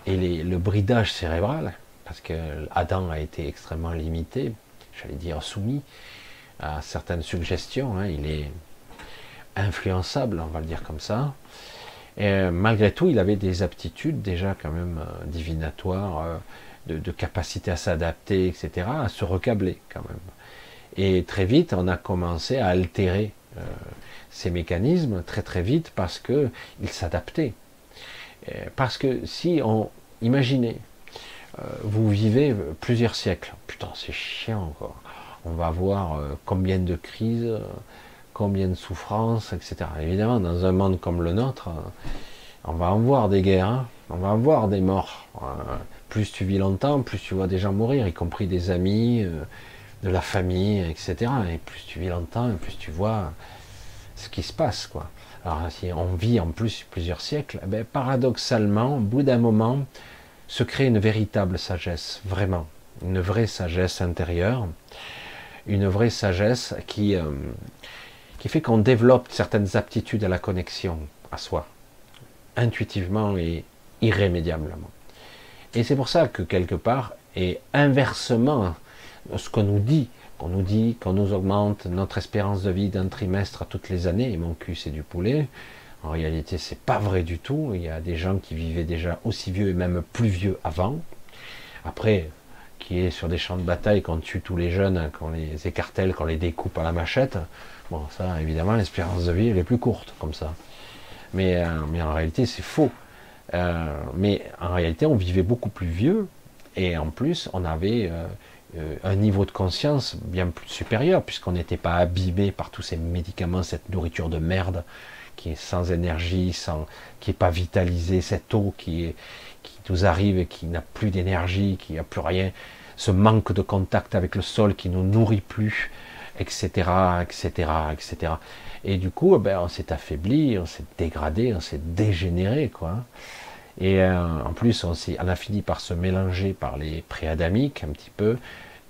et le bridage cérébral, parce que Adam a été extrêmement limité, j'allais dire soumis à certaines suggestions, hein, il est influençable, on va le dire comme ça. Et malgré tout, il avait des aptitudes déjà quand même euh, divinatoires, euh, de, capacité à s'adapter, etc., à se recabler quand même. Et très vite, on a commencé à altérer euh, ces mécanismes très très vite parce que ils s'adaptaient. Parce que si on imaginez, euh, vous vivez plusieurs siècles, putain c'est chiant quoi. On va voir euh, combien de crises, combien de souffrances, etc. Évidemment, dans un monde comme le nôtre, on va en voir des guerres, hein. on va en voir des morts. Plus tu vis longtemps, plus tu vois des gens mourir, y compris des amis de la famille, etc. Et plus tu vis longtemps, plus tu vois ce qui se passe. Alors si on vit en plus plusieurs siècles, eh ben, paradoxalement, au bout d'un moment, se crée une véritable sagesse, vraiment, une vraie sagesse intérieure, une vraie sagesse qui, euh, qui fait qu'on développe certaines aptitudes à la connexion à soi, intuitivement et irrémédiablement. Et c'est pour ça que quelque part, et inversement ce qu'on nous dit, qu'on nous dit qu'on nous augmente notre espérance de vie d'un trimestre à toutes les années, et mon cul c'est du poulet, en réalité c'est pas vrai du tout, il y a des gens qui vivaient déjà aussi vieux et même plus vieux avant, après, qui est sur des champs de bataille, qu'on tue tous les jeunes, qu'on les écartèle, qu'on les découpe à la machette, bon ça évidemment l'espérance de vie elle est plus courte comme ça. Mais, euh, mais en réalité c'est faux. Euh, mais en réalité on vivait beaucoup plus vieux, et en plus on avait... Euh, euh, un niveau de conscience bien plus supérieur, puisqu'on n'était pas abîmé par tous ces médicaments, cette nourriture de merde qui est sans énergie, qui n'est pas vitalisée, cette eau qui, qui nous arrive et qui n'a plus d'énergie, qui n'a plus rien. ce manque de contact avec le sol qui nous nourrit plus, etc., etc., etc. Et du coup, ben, on s'est affaibli, on s'est dégradé, on s'est dégénéré, quoi. Et euh, en plus, on, a fini par se mélanger par les préadamiques un petit peu.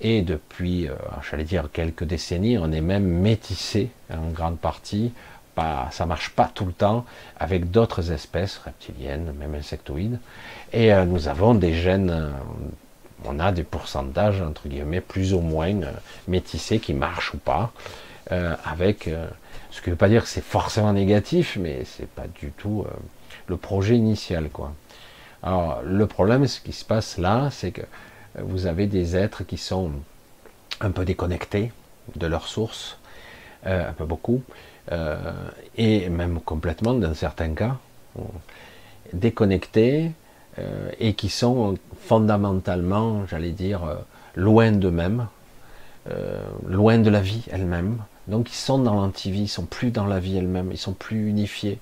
Et depuis, euh, j'allais dire quelques décennies, on est même métissé en grande partie. Pas, ça marche pas tout le temps avec d'autres espèces reptiliennes, même insectoïdes. Et euh, nous avons des gènes, on a des pourcentages entre guillemets plus ou moins métissés qui marchent ou pas, avec ce qui ne veut pas dire que c'est forcément négatif, mais c'est pas du tout le projet initial, quoi. Alors le problème, ce qui se passe là, c'est que vous avez des êtres qui sont un peu déconnectés de leur source, euh, un peu beaucoup, euh, et même complètement dans certains cas, déconnectés euh, et qui sont fondamentalement, j'allais dire, loin d'eux-mêmes, loin de la vie elle-même. Donc ils sont dans l'antivie, ils sont plus dans la vie elle-même, ils sont plus unifiés.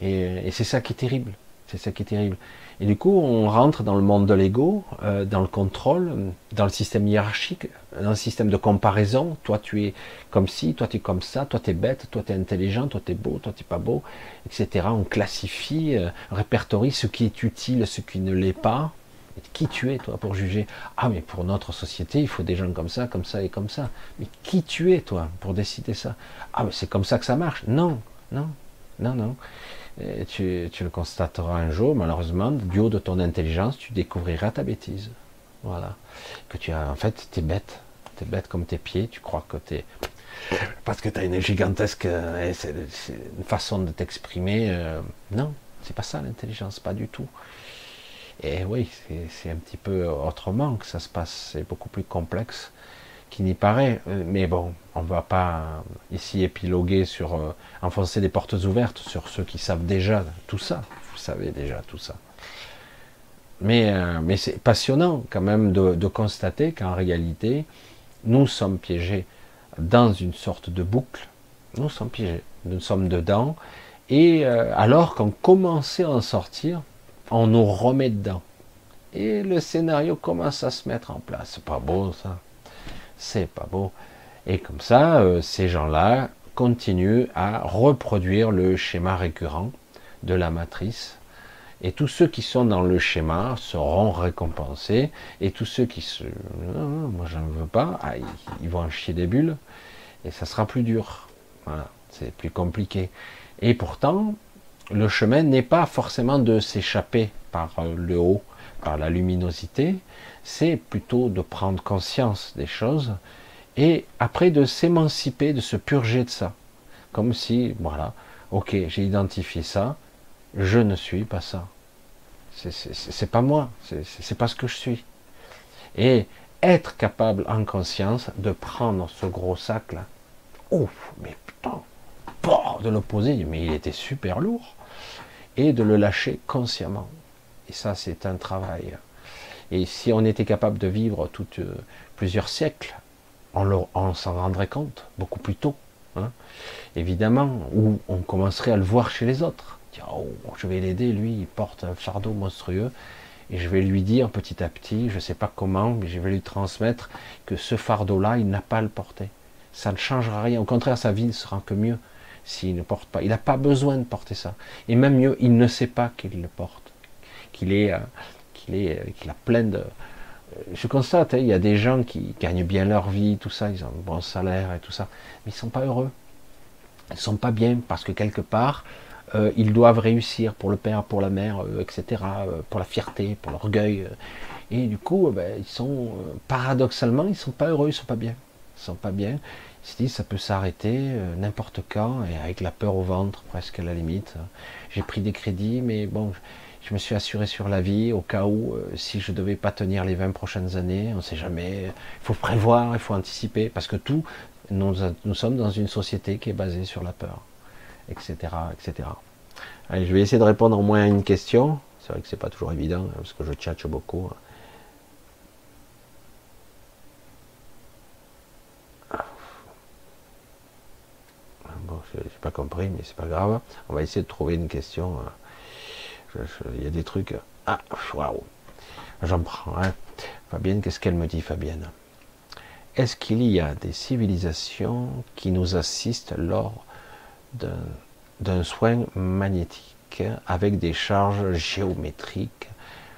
Et, c'est ça qui est terrible. C'est ça qui est terrible. Et du coup, on rentre dans le monde de l'ego, euh, dans le contrôle, dans le système hiérarchique, dans le système de comparaison. Toi, tu es comme ci, toi, tu es comme ça, toi, tu es bête, toi, tu es intelligent, toi, tu es beau, toi, tu pas beau, etc. On classifie, euh, répertorie ce qui est utile, ce qui ne l'est pas. Et qui tu es, toi, pour juger? Ah, mais pour notre société, il faut des gens comme ça, comme ça et comme ça. Mais qui tu es, toi, pour décider ça? Ah, mais c'est comme ça que ça marche. Non, non, non, non. Et tu, tu, le constateras un jour, malheureusement, du haut de ton intelligence, tu découvriras ta bêtise. Voilà. Que tu as, en fait, tu es bête. Tu es bête comme tes pieds, tu crois que tu es. Parce que tu as une gigantesque. Euh, c'est une façon de t'exprimer. Euh, non, c'est pas ça l'intelligence, pas du tout. Et oui, c'est un petit peu autrement que ça se passe. C'est beaucoup plus complexe qui n'y paraît. Euh, mais bon, on ne va pas ici épiloguer sur euh, enfoncer des portes ouvertes sur ceux qui savent déjà tout ça. Vous savez déjà tout ça. Mais, euh, mais c'est passionnant quand même de, de constater qu'en réalité, nous sommes piégés dans une sorte de boucle. Nous sommes piégés. Nous sommes dedans. Et alors qu'on commençait à en sortir, on nous remet dedans. Et le scénario commence à se mettre en place. C'est pas beau ça c'est pas beau. Et comme ça, euh, ces gens-là continuent à reproduire le schéma récurrent de la matrice. Et tous ceux qui sont dans le schéma seront récompensés. Et tous ceux qui se... Non, moi j'en veux pas, ah, ils, vont en chier des bulles. Et ça sera plus dur. C'est plus compliqué. Et pourtant, le chemin n'est pas forcément de s'échapper par euh, le haut, par la luminosité, c'est plutôt de prendre conscience des choses et après de s'émanciper, de se purger de ça. Comme si, voilà, ok, j'ai identifié ça, je ne suis pas ça. C'est pas moi, c'est pas ce que je suis. Et être capable en conscience de prendre ce gros sac là, ouf, mais putain, de l'opposer, mais il était super lourd, et de le lâcher consciemment. Et ça, c'est un travail. Et si on était capable de vivre euh, plusieurs siècles, on, s'en rendrait compte beaucoup plus tôt. Hein. Évidemment, ou on commencerait à le voir chez les autres. oh, je vais l'aider, lui, il porte un fardeau monstrueux. Et je vais lui dire petit à petit, je ne sais pas comment, mais je vais lui transmettre que ce fardeau-là, il n'a pas à le porter. Ça ne changera rien. Au contraire, sa vie ne sera que mieux s'il ne porte pas. Il n'a pas besoin de porter ça. Et même mieux, il ne sait pas qu'il le porte. Qu'il est, euh, qu'il a plein de. Je constate, hein, il y a des gens qui gagnent bien leur vie, tout ça, ils ont un bon salaire et tout ça, mais ils sont pas heureux. Ils sont pas bien parce que quelque part, euh, ils doivent réussir pour le père, pour la mère, euh, etc., euh, pour la fierté, pour l'orgueil. et du coup, ben, ils sont, paradoxalement, ils sont pas heureux, ils sont pas bien. Ils sont pas bien. Ils se disent, ça peut s'arrêter n'importe quand, et avec la peur au ventre, presque à la limite. J'ai pris des crédits, mais bon, je me suis assuré sur la vie au cas où, euh, si je devais pas tenir les 20 prochaines années, on ne sait jamais. Il faut prévoir, il faut anticiper, parce que tout, nous, sommes dans une société qui est basée sur la peur, etc., etc. Allez, je vais essayer de répondre au moins à une question. C'est vrai que c'est pas toujours évident, hein, parce que je tchatche beaucoup. Ah. Bon, j'ai pas compris, mais c'est pas grave. On va essayer de trouver une question. Hein il y a des trucs. Ah, waouh. J'en prends. Hein. Fabienne, qu'est-ce qu'elle me dit, Fabienne? Est-ce qu'il y a des civilisations qui nous assistent lors d'un soin magnétique avec des charges géométriques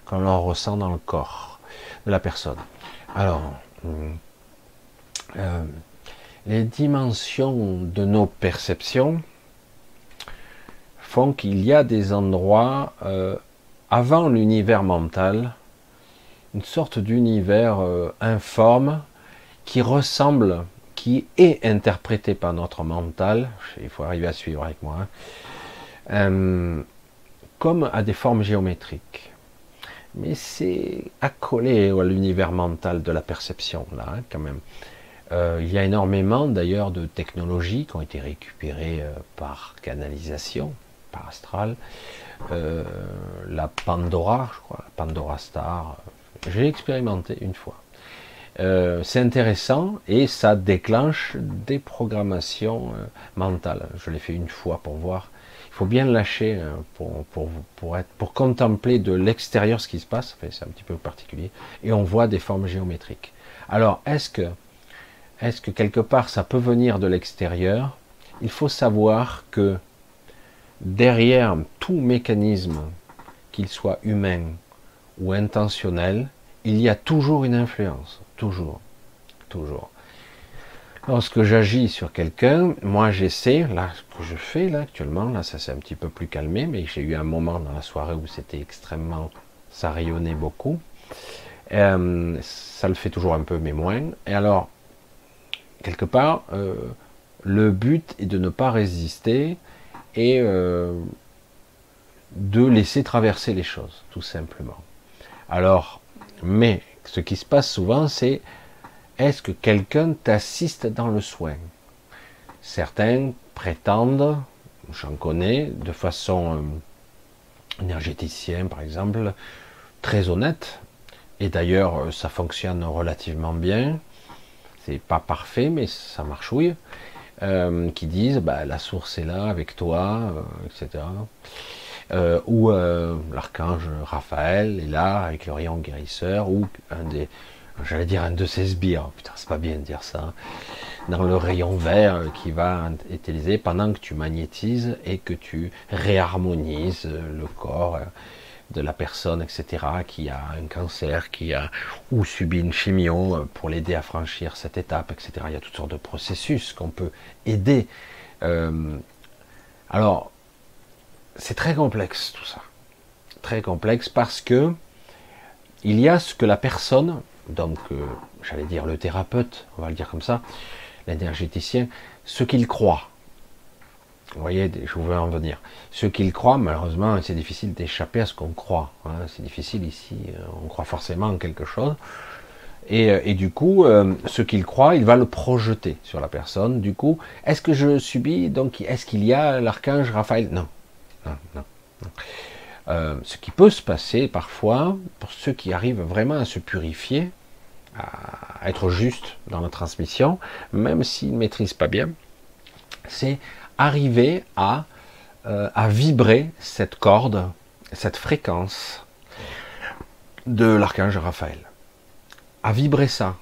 qu'on leur ressent dans le corps de la personne? Alors, euh, les dimensions de nos perceptions font qu'il y a des endroits euh, avant l'univers mental, une sorte d'univers euh, informe qui ressemble, qui est interprété par notre mental, il faut arriver à suivre avec moi, hein, comme à des formes géométriques. Mais c'est accolé à l'univers mental de la perception, là, hein, quand même. Euh, il y a énormément d'ailleurs de technologies qui ont été récupérées euh, par canalisation, par astral. Euh, la Pandora, je crois, la Pandora Star, j'ai expérimenté une fois. c'est intéressant et ça déclenche des programmations mentales. Je l'ai fait une fois pour voir faut bien lâcher hein, pour, pour, pour, être, pour contempler de l'extérieur ce qui se passe, c'est un petit peu particulier, et on voit des formes géométriques. Alors, est-ce que, est-ce que quelque part ça peut venir de l'extérieur? Il faut savoir que derrière tout mécanisme, qu'il soit humain ou intentionnel, il y a toujours une influence, toujours, toujours. Lorsque j'agis sur quelqu'un, moi j'essaie, là, ce que je fais là actuellement, là ça s'est un petit peu plus calmé, mais j'ai eu un moment dans la soirée où c'était extrêmement, ça rayonnait beaucoup. Euh, ça le fait toujours un peu, mais moins. Et alors, quelque part, euh, le but est de ne pas résister et euh, de laisser traverser les choses, tout simplement. Alors, mais ce qui se passe souvent, c'est est-ce que quelqu'un t'assiste dans le soin? Certains prétendent, j'en connais, de façon euh, énergéticienne par exemple, très honnête, et d'ailleurs euh, ça fonctionne relativement bien, c'est pas parfait mais ça marchouille, euh, qui disent bah, la source est là avec toi, etc. ou l'archange Raphaël est là avec le rayon guérisseur, ou un des, j'allais dire un de ces sbires, putain c'est pas bien de dire ça, dans le rayon vert qui va utiliser pendant que tu magnétises et que tu réharmonises le corps de la personne, etc., qui a un cancer, qui a ou subi une chimio pour l'aider à franchir cette étape, etc. Il y a toutes sortes de processus qu'on peut aider. Euh, alors, c'est très complexe tout ça. Très complexe parce que il y a ce que la personne donc j'allais dire le thérapeute, on va le dire comme ça, l'énergéticien, ce qu'il croit. Vous voyez, je veux en venir. Ce qu'il croit, malheureusement, c'est difficile d'échapper à ce qu'on croit. Hein. C'est difficile ici, euh, on croit forcément en quelque chose. Et, euh, du coup, euh, ce qu'il croit, il va le projeter sur la personne. Du coup, est-ce que je subis, donc est-ce qu'il y a l'archange Raphaël? Non, non, ce qui peut se passer parfois, pour ceux qui arrivent vraiment à se purifier, à être juste dans la transmission, même s'il ne maîtrise pas bien, c'est arriver à, euh, à vibrer cette corde, cette fréquence de l'archange Raphaël. À vibrer ça.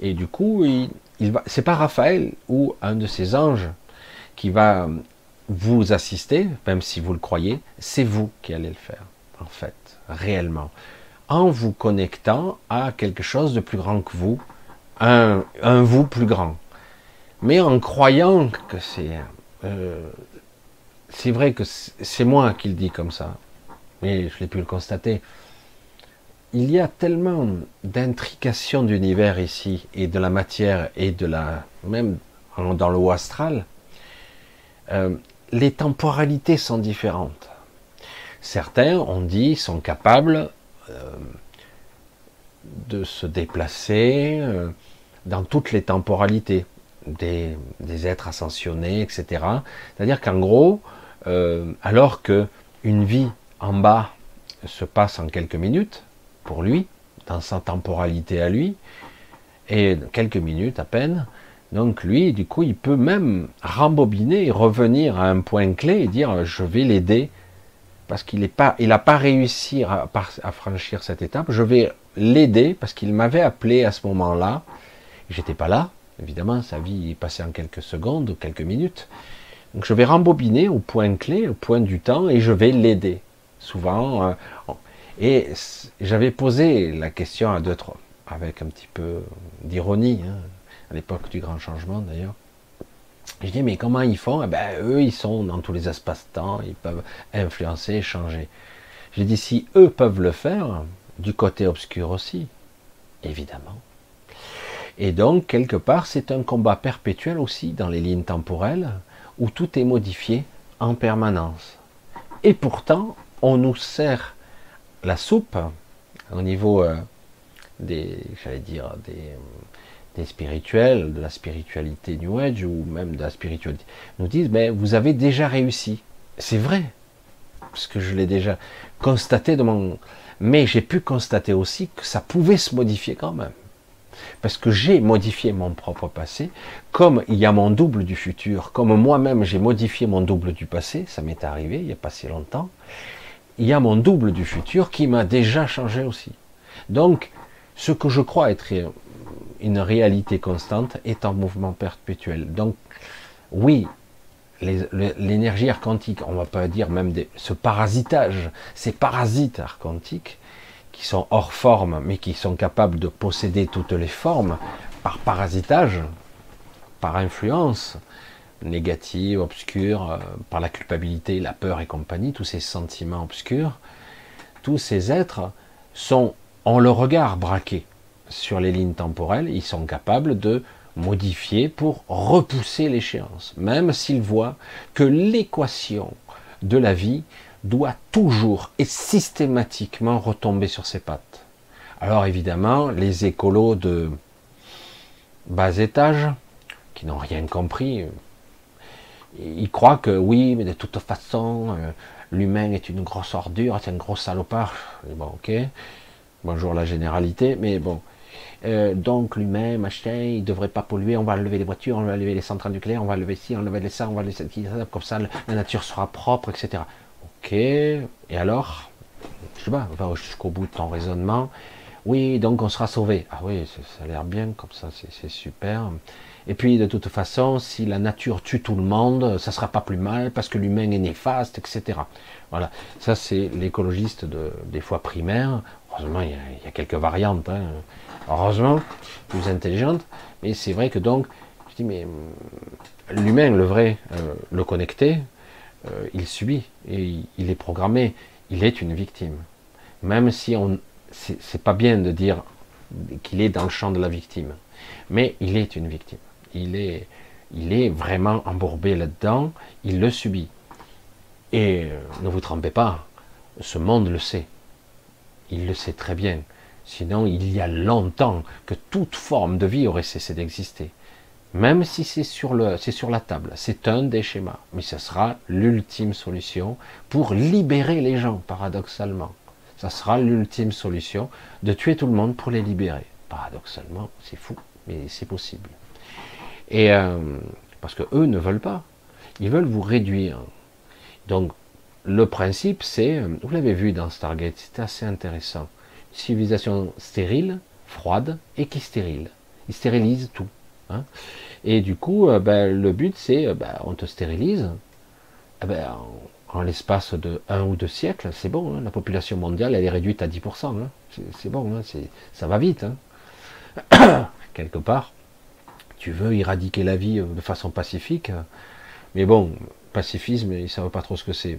Et du coup, il, il va, c'est pas Raphaël ou un de ses anges qui va vous assister, même si vous le croyez, c'est vous qui allez le faire, en fait, réellement en vous connectant à quelque chose de plus grand que vous, un, vous plus grand. Mais en croyant que c'est... Euh, c'est vrai que c'est moi qui le dis comme ça, mais je l'ai pu le constater. Il y a tellement d'intrications d'univers ici, et de la matière, et de la... même dans le haut astral, euh, les temporalités sont différentes. Certains, on dit, sont capables euh, de se déplacer dans toutes les temporalités des, êtres ascensionnés, etc. C'est-à-dire qu'en gros, euh, alors que une vie en bas se passe en quelques minutes pour lui, dans sa temporalité à lui, et quelques minutes à peine, donc lui, du coup, il peut même rembobiner et revenir à un point clé et dire je vais l'aider parce qu'il n'a pas, il pas réussi à, à, franchir cette étape. Je vais l'aider parce qu'il m'avait appelé à ce moment-là. J'étais pas là, évidemment, sa vie est passée en quelques secondes ou quelques minutes. Donc je vais rembobiner au point clé, au point du temps, et je vais l'aider. Souvent, euh, et j'avais posé la question à deux, trois, avec un petit peu d'ironie, hein, à l'époque du grand changement d'ailleurs. Je dis, mais comment ils font? Eh ben, Eux, ils sont dans tous les espaces-temps, ils peuvent influencer, changer. J'ai dit, si eux peuvent le faire, du côté obscur aussi, évidemment. Et donc, quelque part, c'est un combat perpétuel aussi dans les lignes temporelles, où tout est modifié en permanence. Et pourtant, on nous sert la soupe au niveau euh, des, j'allais dire, des, spirituels, de la spiritualité New Age ou même de la spiritualité, nous disent, mais vous avez déjà réussi. C'est vrai, parce que je l'ai déjà constaté de mon... Mais j'ai pu constater aussi que ça pouvait se modifier quand même. Parce que j'ai modifié mon propre passé, comme il y a mon double du futur, comme moi-même j'ai modifié mon double du passé, ça m'est arrivé il n'y a pas si longtemps, il y a mon double du futur qui m'a déjà changé aussi. Donc, ce que je crois être une réalité constante est en mouvement perpétuel. Donc, oui, l'énergie quantique, on va pas dire même ce parasitage, ces parasites quantiques qui sont hors forme, mais qui sont capables de posséder toutes les formes par parasitage, par influence négative, obscure, euh, par la culpabilité, la peur et compagnie, tous ces sentiments obscurs, tous ces êtres sont, ont le regard braqué sur les lignes temporelles, ils sont capables de modifier pour repousser l'échéance, même s'ils voient que l'équation de la vie doit toujours et systématiquement retomber sur ses pattes. Alors évidemment, les écolos de bas étage, qui n'ont rien compris, ils croient que oui, mais de toute façon, euh, l'humain est une grosse ordure, c'est un gros salopard. bon, ok, bonjour la généralité, mais bon, euh, donc l'humain, machin, il devrait pas polluer, on va lever les voitures, on va lever les centrales nucléaires, on va lever ci, on va lever ça, on va lever ça, comme ça la nature sera propre, etc. Ok, et alors? Je sais pas, va jusqu'au bout de ton raisonnement. Oui, donc on sera sauvé. Ah oui, ça a l'air bien, comme ça, c'est super. Et puis, de toute façon, si la nature tue tout le monde, ça sera pas plus mal parce que l'humain est néfaste, etc. Voilà. Ça, c'est l'écologiste de, des fois primaire. Heureusement, il y a, quelques variantes. Hein heureusement, plus intelligente. Mais c'est vrai que donc, je dis, mais hum, l'humain, le vrai, euh, le connecté, euh, il subit et il est programmé. Il est une victime. Même si on, c'est pas bien de dire qu'il est dans le champ de la victime, mais il est une victime. Il est, il est vraiment embourbé là-dedans. Il le subit. Et euh, ne vous trompez pas, ce monde le sait. Il le sait très bien. Sinon, il y a longtemps que toute forme de vie aurait cessé d'exister. Même si c'est sur, le, c'est sur la table, c'est un des schémas, mais ce sera l'ultime solution pour libérer les gens, paradoxalement. Ça sera l'ultime solution de tuer tout le monde pour les libérer. Paradoxalement, c'est fou, mais c'est possible. Et euh, parce que eux ne veulent pas, ils veulent vous réduire. Donc, le principe, c'est, euh, vous l'avez vu dans Stargate, c'était assez intéressant civilisation stérile, froide et qui stérile. Il stérilise tout. Hein. Et du coup, euh, ben, le but c'est, euh, ben, on te stérilise. Eh ben, en, l'espace de un ou deux siècles, c'est bon. Hein. la population mondiale, elle est réduite à 10%. Hein. c'est bon, ça va vite. Quelque part, tu veux éradiquer la vie euh, de façon pacifique. Mais bon, pacifisme, ils ne savent pas trop ce que c'est.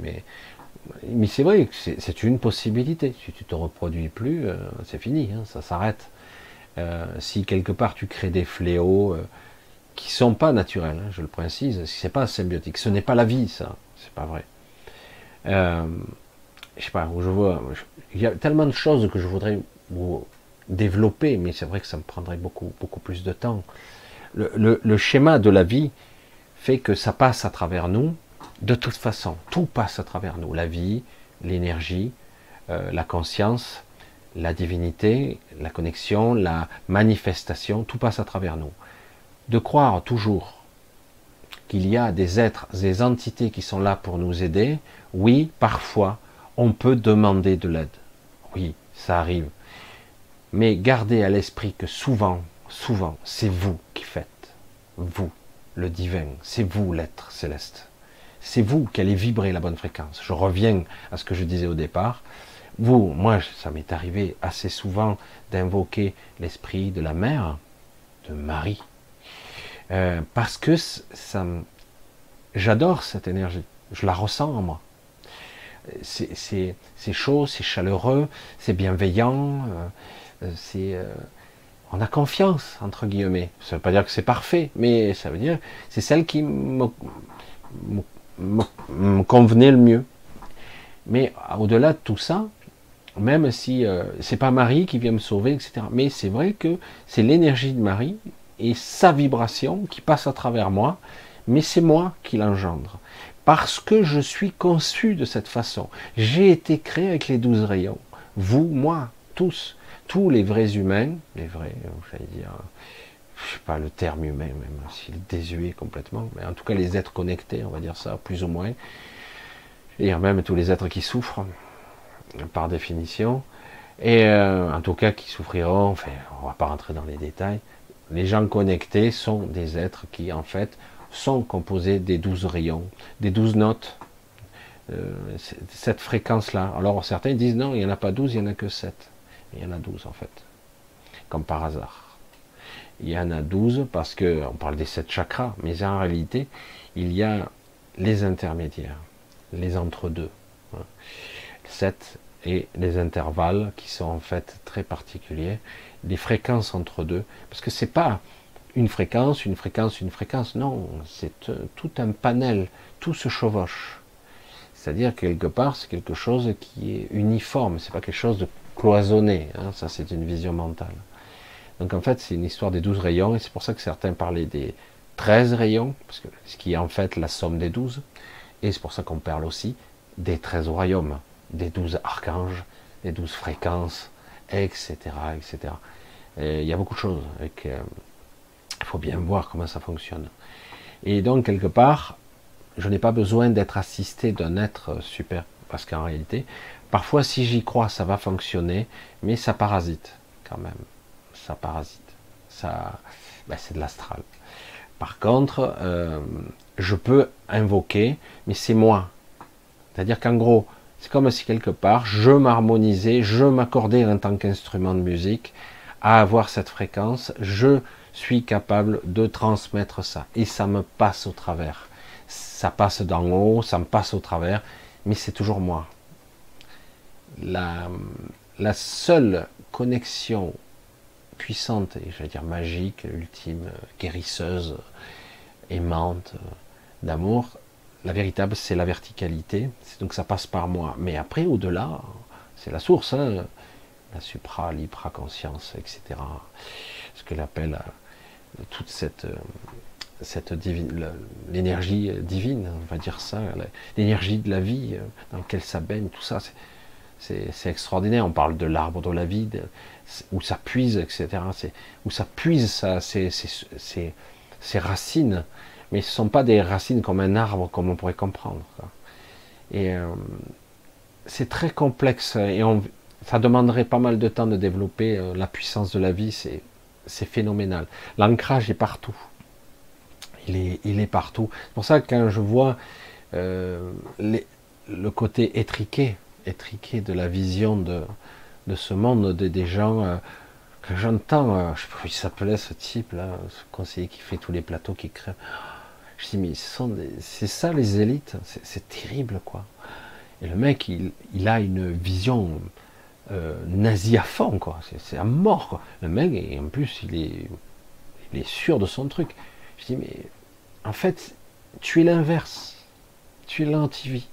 Mais c'est vrai que c'est une possibilité. Si tu te reproduis plus, c'est fini, ça s'arrête. Euh, si quelque part tu crées des fléaux euh, qui sont pas naturels, hein, je le précise, si c'est pas symbiotique, ce n'est pas la vie, ça, c'est pas vrai. je sais pas, je vois, il y a tellement de choses que je voudrais développer, mais c'est vrai que ça me prendrait beaucoup, beaucoup plus de temps. le schéma de la vie fait que ça passe à travers nous, de toute façon, tout passe à travers nous. La vie, l'énergie, euh, la conscience, la divinité, la connexion, la manifestation, tout passe à travers nous. De croire toujours qu'il y a des êtres, des entités qui sont là pour nous aider, oui, parfois, On peut demander de l'aide. Oui, ça arrive. Mais gardez à l'esprit que souvent, souvent, c'est vous qui faites. Vous, le divin. C'est vous, l'être céleste. C'est vous qui allez vibrer la bonne fréquence. Je reviens à ce que je disais au départ. Vous, moi, ça m'est arrivé assez souvent d'invoquer l'esprit de la mère, de Marie, euh, parce que ça, j'adore cette énergie. Je la ressens en moi. C'est chaud, c'est chaleureux, c'est bienveillant, euh, c'est euh, on a confiance entre guillemets. Ça ne veut pas dire que c'est parfait, mais ça veut dire c'est celle qui me, me, convenait le mieux. Mais au-delà de tout ça, même si euh, c'est pas Marie qui vient me sauver, etc. Mais c'est vrai que c'est l'énergie de Marie et sa vibration qui passe à travers moi, mais c'est moi qui l'engendre. Parce que je suis conçu de cette façon. J'ai été créé avec les douze rayons. Vous, moi, tous, tous les vrais humains, les vrais, euh, j'allais dire, je sais pas le terme humain même, s'il est désuet complètement, mais en tout cas les êtres connectés, on va dire ça, plus ou moins, et même tous les êtres qui souffrent, par définition, et euh, en tout cas qui souffriront, enfin, on va pas rentrer dans les détails, les gens connectés sont des êtres qui, en fait, sont composés des douze rayons, des douze notes, euh, cette fréquence-là. Alors certains disent non, il n'y en a pas douze, il n'y en a que sept. Il y en a douze en fait, comme par hasard. Il y en a douze parce que on parle des sept chakras, mais en réalité, il y a les intermédiaires, les entre-deux. Hein. Sept et les intervalles qui sont en fait très particuliers, les fréquences entre deux, parce que c'est pas une fréquence, une fréquence, une fréquence, non, c'est euh, tout un panel, tout se chevauche. C'est-à-dire quelque part, c'est quelque chose qui est uniforme, c'est pas quelque chose de cloisonné, hein, ça c'est une vision mentale. Donc en fait, c'est une histoire des douze rayons, et c'est pour ça que certains parlaient des 13 rayons, parce ce qui est en fait la somme des douze, et c'est pour ça qu'on parle aussi des 13 royaumes des douze archanges, des douze fréquences, etc., etc. il y a beaucoup de choses. Il faut bien voir comment ça fonctionne. Et donc, quelque part, je n'ai pas besoin d'être assisté d'un être super. Parce qu'en réalité, parfois, si j'y crois, ça va fonctionner, mais ça parasite quand même. Ça parasite. Ça, ben, c'est de l'astral. Par contre, euh, je peux invoquer, mais c'est moi. C'est-à-dire qu'en gros, c'est comme si quelque part, je m'harmonisais, je m'accordais en tant qu'instrument de musique à avoir cette fréquence, je suis capable de transmettre ça. Et ça me passe au travers. Ça passe d'en haut, ça me passe au travers, mais c'est toujours moi. La, seule connexion puissante, et j'allais dire magique, ultime, guérisseuse, aimante, d'amour, la véritable, c'est la verticalité, donc ça passe par moi. Mais après, au-delà, c'est la source, hein. la supra, l'hypraconscience, etc. Ce qu'elle appelle euh, toute cette, euh, cette divine, l'énergie divine, on va dire ça, l'énergie de la vie euh, dans laquelle ça baigne, tout ça, c'est extraordinaire. On parle de l'arbre de la vie, où ça puise, etc. Où ça puise ses racines mais ce ne sont pas des racines comme un arbre, comme on pourrait comprendre. Et euh, c'est très complexe et ça demanderait pas mal de temps de développer euh, la puissance de la vie. C'est phénoménal. L'ancrage est partout. Il est, il est partout. C'est pour ça que quand je vois euh, le côté étriqué, étriqué de la vision de, de ce monde, des gens, quand j'entends, je sais pas comment il s'appelait ce type là, ce conseiller qui fait tous les plateaux, qui crée je dis, mais c'est ça les élites, c'est terrible quoi. Et le mec, il, a une vision euh, nazie à fond, quoi. C'est à mort, quoi. Le mec, et en plus, il est, il est sûr de son truc. Je dis, mais en fait, tu es l'inverse. Tu es l'antivie.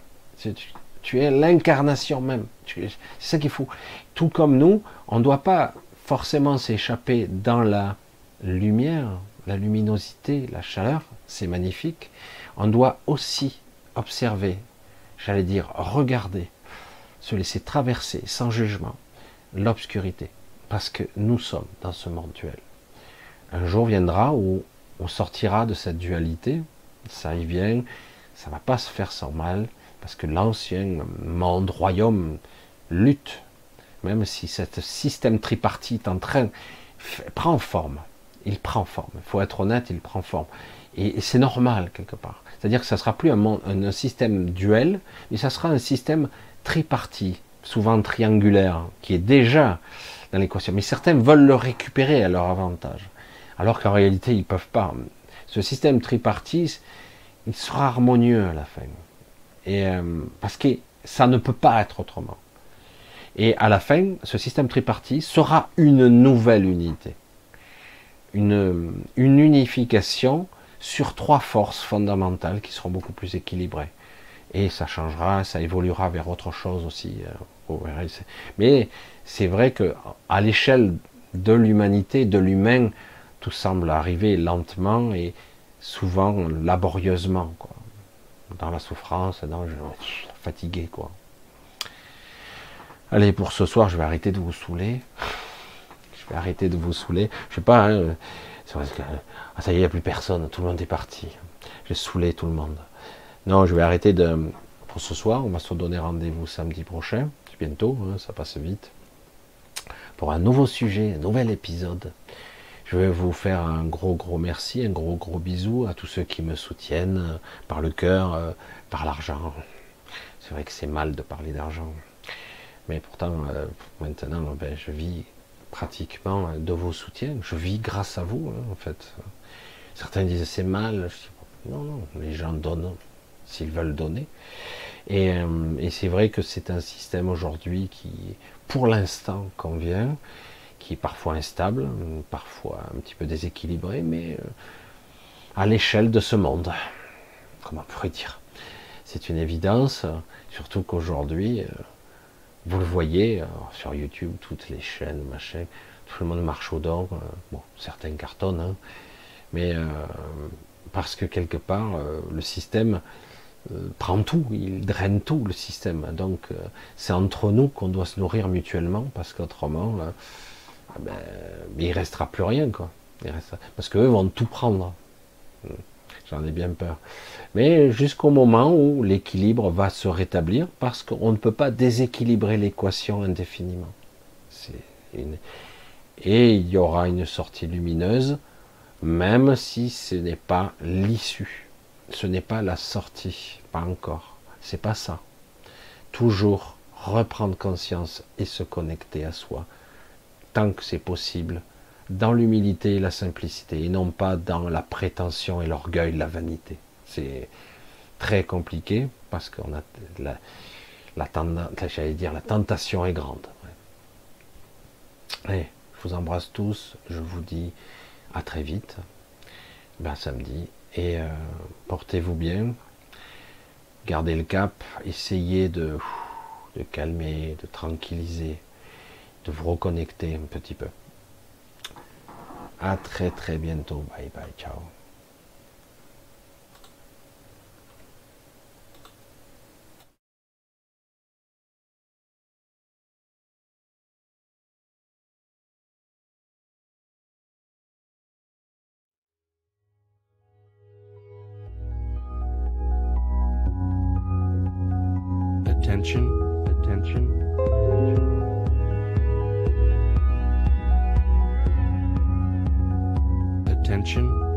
Tu es l'incarnation même. C'est ça qu'il faut. Tout comme nous, on ne doit pas forcément s'échapper dans la lumière, la luminosité, la chaleur, c'est magnifique. On doit aussi observer, j'allais dire regarder, se laisser traverser sans jugement l'obscurité, parce que nous sommes dans ce monde duel. Un jour viendra où on sortira de cette dualité, ça y vient, ça va pas se faire sans mal, Parce que l'ancien monde, royaume, lutte, même si ce système tripartite en train prend forme. Il prend forme. Il faut être honnête, il prend forme. Et, c'est normal quelque part. C'est-à-dire que ça sera plus un, système duel, mais ça sera un système tripartite, souvent triangulaire, qui est déjà dans l'équation. Mais certains veulent le récupérer à leur avantage, alors qu'en réalité ils peuvent pas. Ce système tripartite, il sera harmonieux à la fin, et euh, parce que ça ne peut pas être autrement. Et à la fin, ce système tripartite sera une nouvelle unité, une, une unification sur trois forces fondamentales qui seront beaucoup plus équilibrées. Et ça changera, ça évoluera vers autre chose aussi. Euh, Mais c'est vrai que à l'échelle de l'humanité, de l'humain, tout semble arriver lentement et souvent laborieusement. Dans la souffrance, dans le fatigué, quoi. Allez, pour ce soir, je vais arrêter de vous saouler. Je vais arrêter de vous saouler. Je sais pas, hein, ah, ça y est, il n'y a plus personne, tout le monde est parti. J'ai saoulé tout le monde. Non, je vais arrêter de. Pour ce soir, on va se donner rendez-vous samedi prochain. C'est bientôt, hein, ça passe vite. Pour un nouveau sujet, un nouvel épisode. Je vais vous faire un gros gros merci, un gros gros bisou à tous ceux qui me soutiennent euh, par le cœur, euh, par l'argent. C'est vrai que c'est mal de parler d'argent. Mais pourtant, euh, maintenant, ben, je vis pratiquement de vos soutiens. Je vis grâce à vous, hein, en fait. Certains disent c'est mal. non, non, les gens donnent s'ils veulent donner. Et, euh, et c'est vrai que c'est un système aujourd'hui qui, pour l'instant, convient, qui est parfois instable, parfois un petit peu déséquilibré, mais euh, à l'échelle de ce monde. Comment on pourrait dire? C'est une évidence, surtout qu'aujourd'hui, euh, vous le voyez sur YouTube, toutes les chaînes, machin, tout le monde marche au dents. bon, certains cartonnent, hein, mais parce que quelque part, le système euh, prend tout, il draine tout le système. Donc euh, c'est entre nous qu'on doit se nourrir mutuellement parce qu'autrement, ah ben, il restera plus rien quoi. Parce qu'eux vont tout prendre. J'en ai bien peur. Mais jusqu'au moment où l'équilibre va se rétablir parce qu'on ne peut pas déséquilibrer l'équation indéfiniment. Et il y aura une sortie lumineuse, même si ce n'est pas l'issue ce n'est pas la sortie, pas encore. C'est pas ça. Toujours reprendre conscience et se connecter à soi, tant que c'est possible, dans l'humilité et la simplicité, et non pas dans la prétention et l'orgueil, la vanité. C'est très compliqué parce qu'on a la, la j'allais dire, la tentation est grande. Allez, je vous embrasse tous, je vous dis à très vite, ben samedi, et euh, portez-vous bien, gardez le cap, essayez de calmer, de tranquilliser, de vous reconnecter un petit peu. À très très bientôt. Bye bye, ciao. attention, attention, attention.